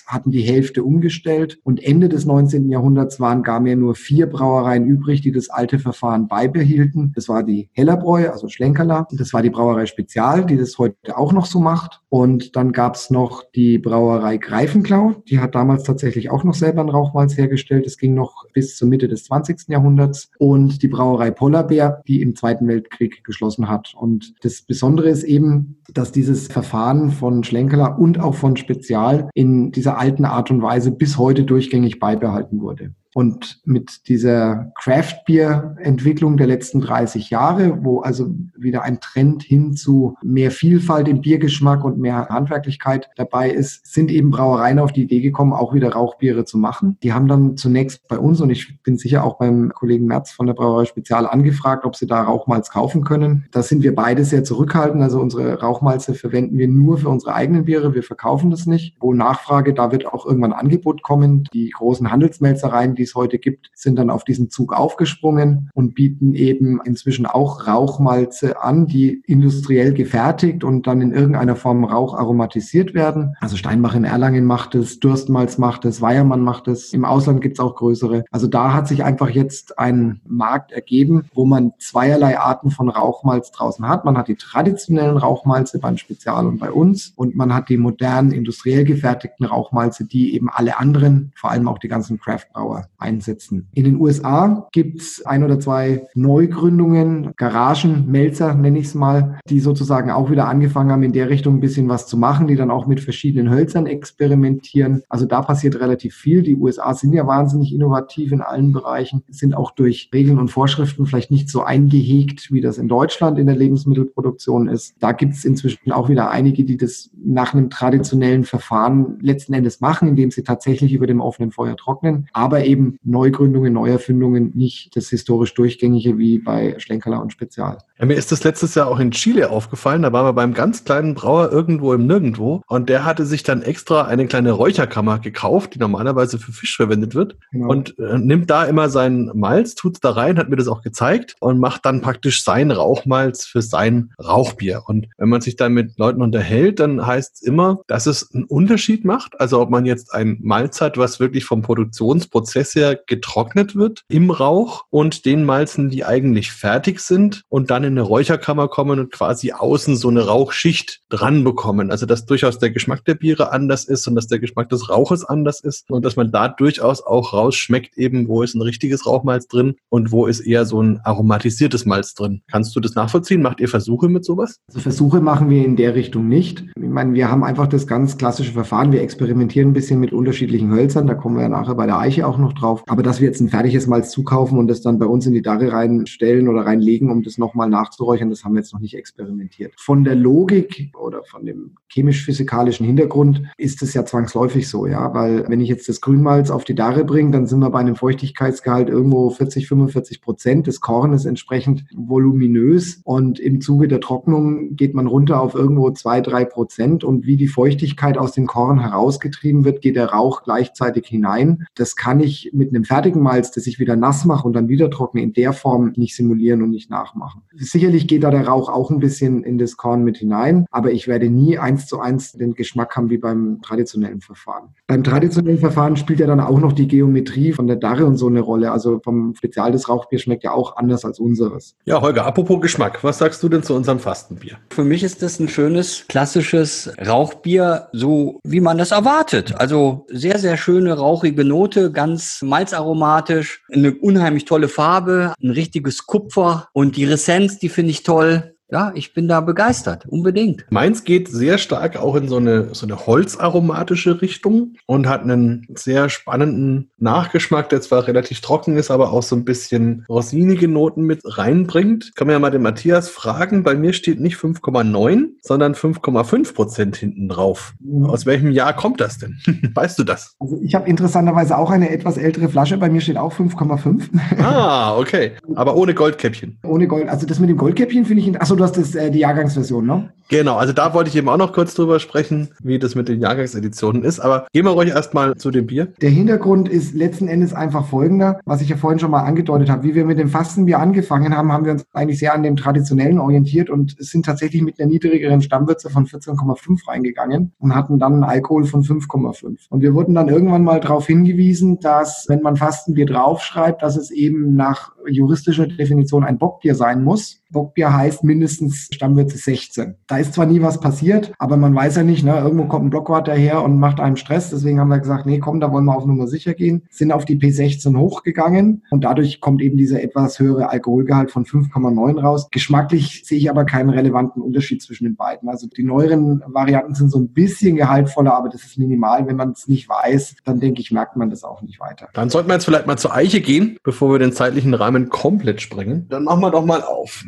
hatten die Hälfte umgestellt und Ende des 19. Jahrhunderts waren gar mehr nur vier Brauereien übrig, die das alte Verfahren beibehielten. Das war die Hellerbräu, also Schlenkerler. Das war die Brauerei Spezial, die das heute auch noch so macht. Und dann gab es noch die Brauerei Greifenklau. Die hat damals tatsächlich auch noch selber ein Rauchmalz hergestellt. Das ging noch bis zur Mitte des 20. Jahrhunderts. Und die Brauerei Pollerbär, die im Zweiten Weltkrieg geschlossen hat. Und das Besondere ist eben, dass dieses Verfahren von Schlenkerler und auch von Spezial in dieser alten Art und Weise bis heute durchgängig beibehalten wurde. Und mit dieser Craft Beer Entwicklung der letzten 30 Jahre, wo also wieder ein Trend hin zu mehr Vielfalt im Biergeschmack und mehr Handwerklichkeit dabei ist, sind eben Brauereien auf die Idee gekommen, auch wieder Rauchbiere zu machen. Die haben dann zunächst bei uns und ich bin sicher auch beim Kollegen Merz von der Brauerei Spezial angefragt, ob sie da Rauchmalz kaufen können. Da sind wir beide sehr zurückhaltend. Also unsere Rauchmalze verwenden wir nur für unsere eigenen Biere. Wir verkaufen das nicht. Wo Nachfrage, da wird auch irgendwann Angebot kommen. Die großen Handelsmelzereien, die es heute gibt, sind dann auf diesen Zug aufgesprungen und bieten eben inzwischen auch Rauchmalze an, die industriell gefertigt und dann in irgendeiner Form Rauch aromatisiert werden. Also Steinbach in Erlangen macht es, Durstmalz macht es, Weiermann macht es. Im Ausland gibt es auch größere. Also da hat sich einfach jetzt ein Markt ergeben, wo man zweierlei Arten von Rauchmalz draußen hat. Man hat die traditionellen Rauchmalze beim Spezial und bei uns und man hat die modernen industriell gefertigten Rauchmalze, die eben alle anderen, vor allem auch die ganzen Craftbrauer einsetzen. In den USA gibt es ein oder zwei Neugründungen, Garagen, Melzer nenne ich es mal, die sozusagen auch wieder angefangen haben, in der Richtung ein bisschen was zu machen, die dann auch mit verschiedenen Hölzern experimentieren. Also da passiert relativ viel. Die USA sind ja wahnsinnig innovativ in allen Bereichen, sind auch durch Regeln und Vorschriften vielleicht nicht so eingehegt, wie das in Deutschland in der Lebensmittelproduktion ist. Da gibt es inzwischen auch wieder einige, die das nach einem traditionellen Verfahren letzten Endes machen, indem sie tatsächlich über dem offenen Feuer trocknen, aber eben Neugründungen, Neuerfindungen nicht das historisch Durchgängige wie bei Schlenkerler und Spezial. Ja, mir ist das letztes Jahr auch in Chile aufgefallen. Da waren wir beim ganz kleinen Brauer irgendwo im Nirgendwo und der hatte sich dann extra eine kleine Räucherkammer gekauft, die normalerweise für Fisch verwendet wird genau. und äh, nimmt da immer seinen Malz, tut's da rein, hat mir das auch gezeigt und macht dann praktisch sein Rauchmalz für sein Rauchbier. Und wenn man sich dann mit Leuten unterhält, dann heißt es immer, dass es einen Unterschied macht. Also ob man jetzt ein Malz hat, was wirklich vom Produktionsprozess her getrocknet wird im Rauch und den Malzen, die eigentlich fertig sind und dann in eine Räucherkammer kommen und quasi außen so eine Rauchschicht dran bekommen. Also dass durchaus der Geschmack der Biere anders ist und dass der Geschmack des Rauches anders ist und dass man da durchaus auch rausschmeckt eben, wo ist ein richtiges Rauchmalz drin und wo ist eher so ein aromatisiertes Malz drin. Kannst du das nachvollziehen? Macht ihr Versuche mit sowas? Also Versuche machen wir in der Richtung nicht. Ich meine, wir haben einfach das ganz klassische Verfahren. Wir experimentieren ein bisschen mit unterschiedlichen Hölzern. Da kommen wir ja nachher bei der Eiche auch noch drauf. Aber dass wir jetzt ein fertiges Malz zukaufen und das dann bei uns in die Darre reinstellen oder reinlegen, um das nochmal nachzuräuchern, das haben wir jetzt noch nicht experimentiert. Von der Logik oder von dem chemisch-physikalischen Hintergrund ist es ja zwangsläufig so, ja, weil wenn ich jetzt das Grünmalz auf die Darre bringe, dann sind wir bei einem Feuchtigkeitsgehalt irgendwo 40, 45 Prozent. Das Korn ist entsprechend voluminös und im Zuge der Trocknung geht man runter auf irgendwo zwei, drei Prozent und wie die Feuchtigkeit aus dem Korn herausgetrieben wird, geht der Rauch gleichzeitig hinein. Das kann ich mit einem fertigen Malz, das ich wieder nass mache und dann wieder trockne, in der Form nicht simulieren und nicht nachmachen. Sicherlich geht da der Rauch auch ein bisschen in das Korn mit hinein, aber ich werde nie eins zu eins den Geschmack haben wie beim traditionellen Verfahren. Beim traditionellen Verfahren spielt ja dann auch noch die Geometrie von der Darre und so eine Rolle. Also vom Spezial des Rauchbier schmeckt ja auch anders als unseres. Ja, Holger, apropos Geschmack, was sagst du denn zu unserem Fastenbier? Für mich ist das ein schönes, klassisches Rauchbier, so wie man das erwartet. Also sehr, sehr schöne, rauchige Note, ganz malzaromatisch, eine unheimlich tolle Farbe, ein richtiges Kupfer. Und die Ressenz, die finde ich toll ja, ich bin da begeistert, unbedingt. Meins geht sehr stark auch in so eine, so eine holzaromatische Richtung und hat einen sehr spannenden Nachgeschmack, der zwar relativ trocken ist, aber auch so ein bisschen rosinige Noten mit reinbringt. Kann man ja mal den Matthias fragen. Bei mir steht nicht 5,9, sondern 5,5 Prozent hinten drauf. Mhm. Aus welchem Jahr kommt das denn? (laughs) weißt du das? Also ich habe interessanterweise auch eine etwas ältere Flasche. Bei mir steht auch 5,5. ah, okay. Aber ohne Goldkäppchen. Ohne Gold. Also das mit dem Goldkäppchen finde ich, achso, du hast das, äh, die Jahrgangsversion, ne? Genau, also da wollte ich eben auch noch kurz drüber sprechen, wie das mit den Jahrgangseditionen ist. Aber gehen wir ruhig erstmal zu dem Bier. Der Hintergrund ist letzten Endes einfach folgender, was ich ja vorhin schon mal angedeutet habe. Wie wir mit dem Fastenbier angefangen haben, haben wir uns eigentlich sehr an dem traditionellen orientiert und sind tatsächlich mit einer niedrigeren Stammwürze von 14,5 reingegangen und hatten dann einen Alkohol von 5,5. Und wir wurden dann irgendwann mal darauf hingewiesen, dass wenn man Fastenbier draufschreibt, dass es eben nach juristischer Definition ein Bockbier sein muss. Bockbier heißt mindestens Stammwürze 16. Da ist zwar nie was passiert, aber man weiß ja nicht, ne, irgendwo kommt ein Blockwart daher und macht einem Stress. Deswegen haben wir gesagt, nee, komm, da wollen wir auf Nummer sicher gehen. Sind auf die P16 hochgegangen und dadurch kommt eben dieser etwas höhere Alkoholgehalt von 5,9 raus. Geschmacklich sehe ich aber keinen relevanten Unterschied zwischen den beiden. Also die neueren Varianten sind so ein bisschen gehaltvoller, aber das ist minimal. Wenn man es nicht weiß, dann denke ich, merkt man das auch nicht weiter. Dann sollten wir jetzt vielleicht mal zur Eiche gehen, bevor wir den zeitlichen Rahmen komplett sprengen. Dann machen wir doch mal auf.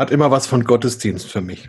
Hat immer was von Gottesdienst für mich.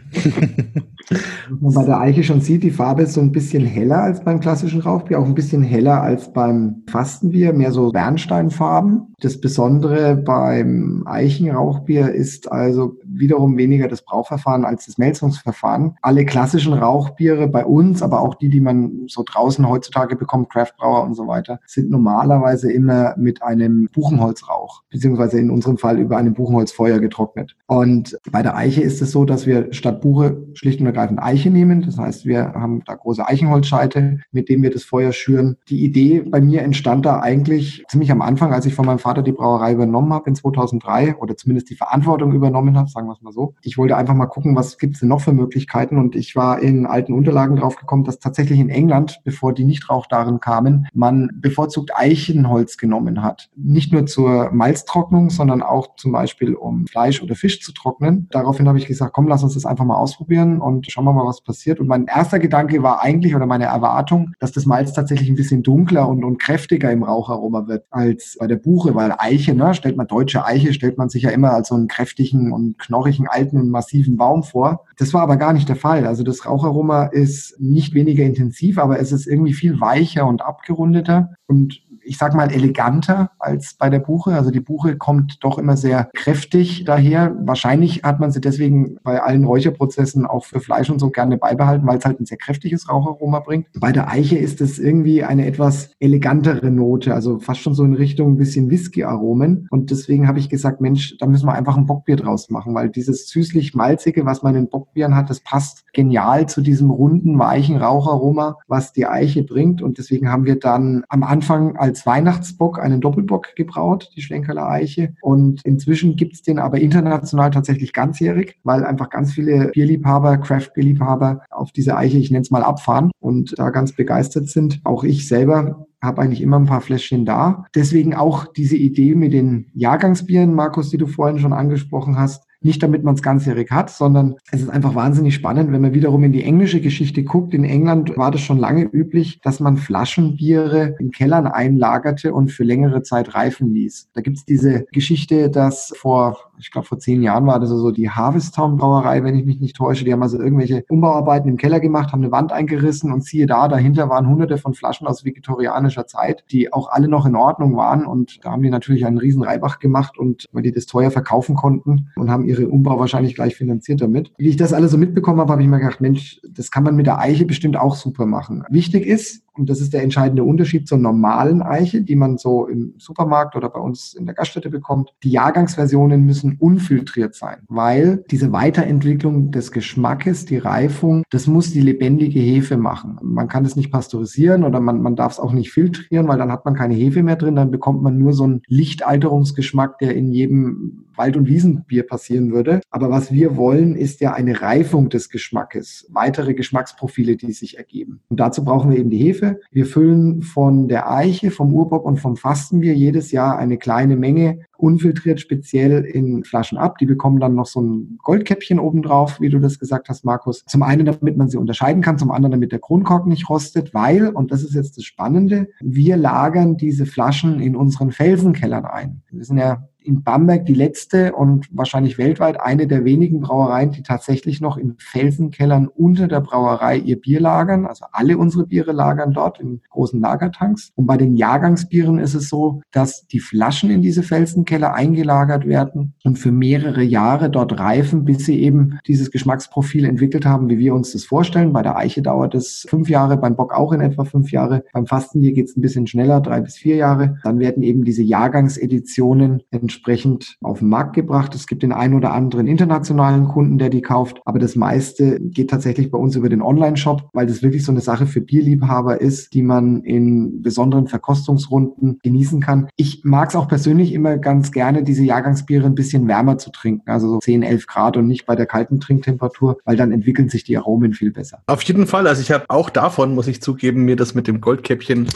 man bei der Eiche schon sieht, die Farbe ist so ein bisschen heller als beim klassischen Rauchbier, auch ein bisschen heller als beim Fastenbier, mehr so Bernsteinfarben. Das Besondere beim Eichenrauchbier ist also wiederum weniger das Brauverfahren als das Melzungsverfahren. Alle klassischen Rauchbiere bei uns, aber auch die, die man so draußen heutzutage bekommt, Craftbrauer und so weiter, sind normalerweise immer mit einem Buchenholzrauch, beziehungsweise in unserem Fall über einem Buchenholzfeuer getrocknet. Und bei der Eiche ist es so, dass wir statt Buche schlicht und ergreifend Eiche nehmen. Das heißt, wir haben da große Eichenholzscheite, mit denen wir das Feuer schüren. Die Idee bei mir entstand da eigentlich ziemlich am Anfang, als ich von meinem Vater die Brauerei übernommen habe in 2003 oder zumindest die Verantwortung übernommen habe, sagen wir wir es mal so. Ich wollte einfach mal gucken, was gibt es denn noch für Möglichkeiten und ich war in alten Unterlagen drauf gekommen, dass tatsächlich in England, bevor die Nichtrauchdarin kamen, man bevorzugt Eichenholz genommen hat. Nicht nur zur Malztrocknung, sondern auch zum Beispiel um Fleisch oder Fisch zu trocknen. Daraufhin habe ich gesagt, komm, lass uns das einfach mal ausprobieren und schauen wir mal, was passiert. Und mein erster Gedanke war eigentlich oder meine Erwartung, dass das Malz tatsächlich ein bisschen dunkler und, und kräftiger im Raucharoma wird als bei der Buche, weil Eiche, ne, stellt man deutsche Eiche, stellt man sich ja immer als so einen kräftigen und knorrigen, alten und massiven Baum vor. Das war aber gar nicht der Fall. Also das Raucharoma ist nicht weniger intensiv, aber es ist irgendwie viel weicher und abgerundeter und ich sag mal, eleganter als bei der Buche. Also die Buche kommt doch immer sehr kräftig daher. Wahrscheinlich hat man sie deswegen bei allen Räucherprozessen auch für Fleisch und so gerne beibehalten, weil es halt ein sehr kräftiges Raucharoma bringt. Bei der Eiche ist es irgendwie eine etwas elegantere Note, also fast schon so in Richtung ein bisschen Whisky-Aromen. Und deswegen habe ich gesagt, Mensch, da müssen wir einfach ein Bockbier draus machen, weil dieses süßlich-malzige, was man in Bockbieren hat, das passt genial zu diesem runden, weichen Raucharoma, was die Eiche bringt. Und deswegen haben wir dann am Anfang als Weihnachtsbock einen Doppelbock gebraut, die Schlenkerler Eiche. Und inzwischen gibt es den aber international tatsächlich ganzjährig, weil einfach ganz viele Bierliebhaber, Craft-Bierliebhaber auf diese Eiche, ich nenne es mal, abfahren und da ganz begeistert sind. Auch ich selber habe eigentlich immer ein paar Fläschchen da. Deswegen auch diese Idee mit den Jahrgangsbieren, Markus, die du vorhin schon angesprochen hast, nicht damit man es ganzjährig hat, sondern es ist einfach wahnsinnig spannend, wenn man wiederum in die englische Geschichte guckt. In England war das schon lange üblich, dass man Flaschenbiere in Kellern einlagerte und für längere Zeit reifen ließ. Da gibt es diese Geschichte, dass vor ich glaube vor zehn Jahren war das so die Harvesttown Brauerei, wenn ich mich nicht täusche. Die haben also irgendwelche Umbauarbeiten im Keller gemacht, haben eine Wand eingerissen und siehe da, dahinter waren hunderte von Flaschen aus viktorianischer Zeit, die auch alle noch in Ordnung waren. Und da haben die natürlich einen riesen Reibach gemacht und weil die das teuer verkaufen konnten und haben ihre Umbau wahrscheinlich gleich finanziert damit. Wie ich das alles so mitbekommen habe, habe ich mir gedacht, Mensch, das kann man mit der Eiche bestimmt auch super machen. Wichtig ist, und das ist der entscheidende Unterschied zur normalen Eiche, die man so im Supermarkt oder bei uns in der Gaststätte bekommt. Die Jahrgangsversionen müssen unfiltriert sein, weil diese Weiterentwicklung des Geschmackes, die Reifung, das muss die lebendige Hefe machen. Man kann es nicht pasteurisieren oder man, man darf es auch nicht filtrieren, weil dann hat man keine Hefe mehr drin, dann bekommt man nur so einen Lichtalterungsgeschmack, der in jedem Wald- und Wiesenbier passieren würde. Aber was wir wollen, ist ja eine Reifung des Geschmackes, weitere Geschmacksprofile, die sich ergeben. Und dazu brauchen wir eben die Hefe. Wir füllen von der Eiche, vom Urbock und vom Fastenbier jedes Jahr eine kleine Menge unfiltriert speziell in Flaschen ab. Die bekommen dann noch so ein Goldkäppchen obendrauf, wie du das gesagt hast, Markus. Zum einen, damit man sie unterscheiden kann, zum anderen, damit der Kronkorken nicht rostet, weil, und das ist jetzt das Spannende, wir lagern diese Flaschen in unseren Felsenkellern ein. Wir sind ja in Bamberg die letzte und wahrscheinlich weltweit eine der wenigen Brauereien, die tatsächlich noch in Felsenkellern unter der Brauerei ihr Bier lagern. Also alle unsere Biere lagern dort in großen Lagertanks. Und bei den Jahrgangsbieren ist es so, dass die Flaschen in diese Felsenkeller eingelagert werden und für mehrere Jahre dort reifen, bis sie eben dieses Geschmacksprofil entwickelt haben, wie wir uns das vorstellen. Bei der Eiche dauert es fünf Jahre, beim Bock auch in etwa fünf Jahre. Beim Fastenbier geht es ein bisschen schneller, drei bis vier Jahre. Dann werden eben diese Jahrgangseditionen entsprechend auf den Markt gebracht. Es gibt den einen oder anderen internationalen Kunden, der die kauft, aber das meiste geht tatsächlich bei uns über den Online-Shop, weil das wirklich so eine Sache für Bierliebhaber ist, die man in besonderen Verkostungsrunden genießen kann. Ich mag es auch persönlich immer ganz gerne, diese Jahrgangsbiere ein bisschen wärmer zu trinken, also so 10, 11 Grad und nicht bei der kalten Trinktemperatur, weil dann entwickeln sich die Aromen viel besser. Auf jeden Fall. Also ich habe auch davon, muss ich zugeben, mir das mit dem Goldkäppchen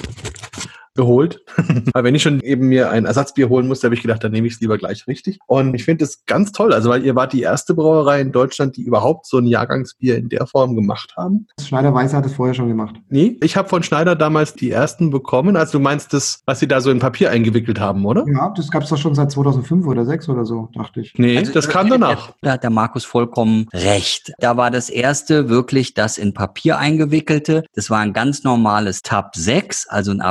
geholt. (laughs) weil wenn ich schon eben mir ein Ersatzbier holen musste, habe ich gedacht, dann nehme ich es lieber gleich richtig. Und ich finde es ganz toll, also weil ihr wart die erste Brauerei in Deutschland, die überhaupt so ein Jahrgangsbier in der Form gemacht haben. Schneider Weißer hat es vorher schon gemacht. Nee, ich habe von Schneider damals die ersten bekommen. Also du meinst das, was sie da so in Papier eingewickelt haben, oder? Ja, das gab es doch schon seit 2005 oder 2006 oder so, dachte ich. Nee, also, das kam danach. Da hat der Markus vollkommen recht. Da war das erste wirklich das in Papier eingewickelte. Das war ein ganz normales Tab 6, also ein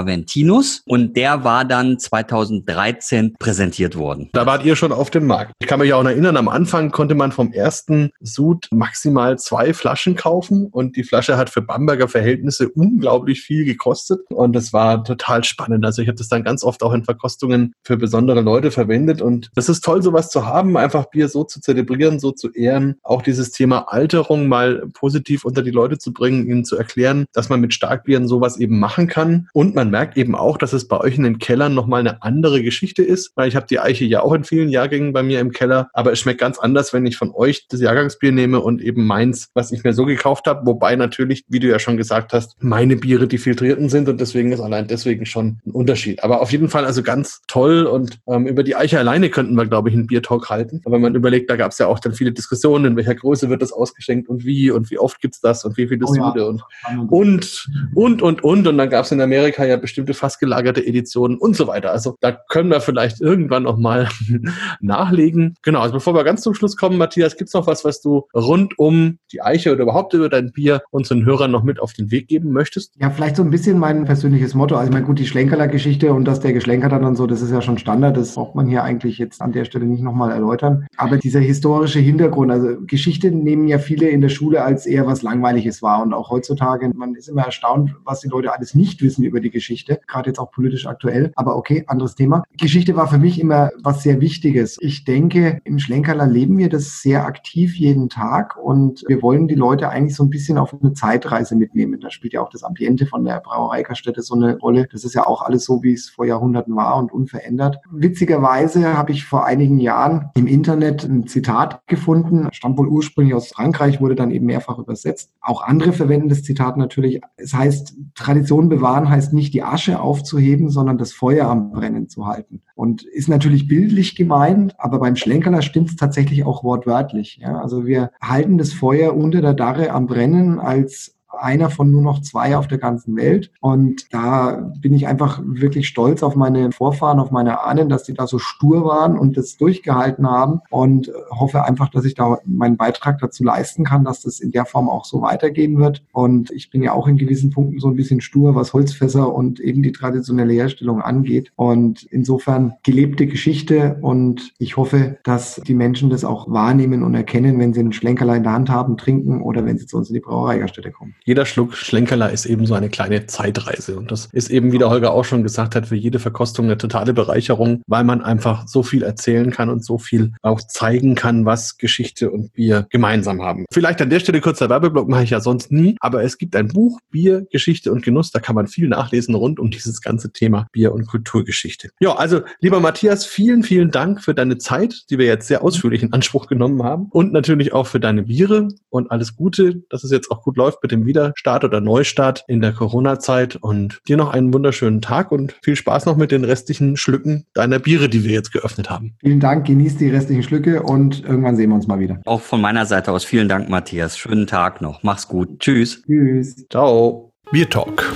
Aventinus. Und der war dann 2013 präsentiert worden. Da wart ihr schon auf dem Markt. Ich kann mich auch erinnern, am Anfang konnte man vom ersten Sud maximal zwei Flaschen kaufen und die Flasche hat für Bamberger Verhältnisse unglaublich viel gekostet und das war total spannend. Also ich habe das dann ganz oft auch in Verkostungen für besondere Leute verwendet und das ist toll, sowas zu haben, einfach Bier so zu zelebrieren, so zu ehren, auch dieses Thema Alterung mal positiv unter die Leute zu bringen, ihnen zu erklären, dass man mit Starkbieren sowas eben machen kann und man merkt eben auch, dass es bei euch in den Kellern nochmal eine andere Geschichte ist, weil ich habe die Eiche ja auch in vielen Jahrgängen bei mir im Keller, aber es schmeckt ganz anders, wenn ich von euch das Jahrgangsbier nehme und eben meins, was ich mir so gekauft habe, wobei natürlich, wie du ja schon gesagt hast, meine Biere die filtrierten sind und deswegen ist allein deswegen schon ein Unterschied. Aber auf jeden Fall also ganz toll und ähm, über die Eiche alleine könnten wir, glaube ich, einen Biertalk halten. Aber wenn man überlegt, da gab es ja auch dann viele Diskussionen, in welcher Größe wird das ausgeschenkt und wie und wie oft gibt's das und wie viele oh, Sude ja. und, und, und, und, und. Und dann gab es in Amerika ja bestimmte fast gelagerte Editionen und so weiter. Also da können wir vielleicht irgendwann noch mal (laughs) nachlegen. Genau, also bevor wir ganz zum Schluss kommen, Matthias, gibt's noch was, was du rund um die Eiche oder überhaupt über dein Bier unseren Hörern noch mit auf den Weg geben möchtest? Ja, vielleicht so ein bisschen mein persönliches Motto. Also ich meine, gut, die Schlenkerler-Geschichte und dass der geschlenkert hat und so, das ist ja schon Standard. Das braucht man hier eigentlich jetzt an der Stelle nicht nochmal erläutern. Aber dieser historische Hintergrund, also Geschichte nehmen ja viele in der Schule als eher was Langweiliges wahr. Und auch heutzutage, man ist immer erstaunt, was die Leute alles nicht wissen über die Geschichte, gerade jetzt auch politisch aktuell. Aber okay, anderes Thema. Geschichte war für mich immer was sehr Wichtiges. Ich denke, im Schlenkerler leben wir das sehr aktiv jeden Tag und wir wollen die Leute eigentlich so ein bisschen auf eine Zeitreise mitnehmen. Da spielt ja auch das Ambiente von der Brauereikerstätte so eine Rolle. Das ist ja auch alles so, wie es vor Jahrhunderten war und unverändert. Witzigerweise habe ich vor einigen Jahren im Internet ein Zitat gefunden, stammt wohl ursprünglich aus Frankreich, wurde dann eben mehrfach übersetzt. Auch andere verwenden das Zitat natürlich. Es heißt, Tradition bewahren heißt nicht die Asche aufzuheben, sondern das Feuer am Brennen zu halten. Und ist natürlich bildlich gemeint, aber beim Schlenkerler stimmt es tatsächlich auch wortwörtlich. Ja? Also wir halten das Feuer unter der Darre am Brennen als einer von nur noch zwei auf der ganzen Welt. Und da bin ich einfach wirklich stolz auf meine Vorfahren, auf meine Ahnen, dass die da so stur waren und das durchgehalten haben und hoffe einfach, dass ich da meinen Beitrag dazu leisten kann, dass das in der Form auch so weitergehen wird. Und ich bin ja auch in gewissen Punkten so ein bisschen stur, was Holzfässer und eben die traditionelle Herstellung angeht. Und insofern gelebte Geschichte und ich hoffe, dass die Menschen das auch wahrnehmen und erkennen, wenn sie einen Schlenkerlein in der Hand haben, trinken oder wenn sie zu uns in die Brauereigerstätte kommen jeder Schluck Schlenkerler ist eben so eine kleine Zeitreise. Und das ist eben, wie der Holger auch schon gesagt hat, für jede Verkostung eine totale Bereicherung, weil man einfach so viel erzählen kann und so viel auch zeigen kann, was Geschichte und Bier gemeinsam haben. Vielleicht an der Stelle kurzer Werbeblock mache ich ja sonst nie, aber es gibt ein Buch Bier, Geschichte und Genuss. Da kann man viel nachlesen rund um dieses ganze Thema Bier und Kulturgeschichte. Ja, also lieber Matthias, vielen, vielen Dank für deine Zeit, die wir jetzt sehr ausführlich in Anspruch genommen haben und natürlich auch für deine Biere und alles Gute, dass es jetzt auch gut läuft mit dem Video Wiederstart oder Neustart in der Corona-Zeit und dir noch einen wunderschönen Tag und viel Spaß noch mit den restlichen Schlücken deiner Biere, die wir jetzt geöffnet haben. Vielen Dank, genießt die restlichen Schlücke und irgendwann sehen wir uns mal wieder. Auch von meiner Seite aus vielen Dank, Matthias. Schönen Tag noch. Mach's gut. Tschüss. Tschüss. Ciao. Bier Talk,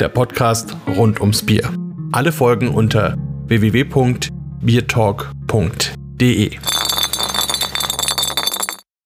der Podcast rund ums Bier. Alle Folgen unter www.biertalk.de.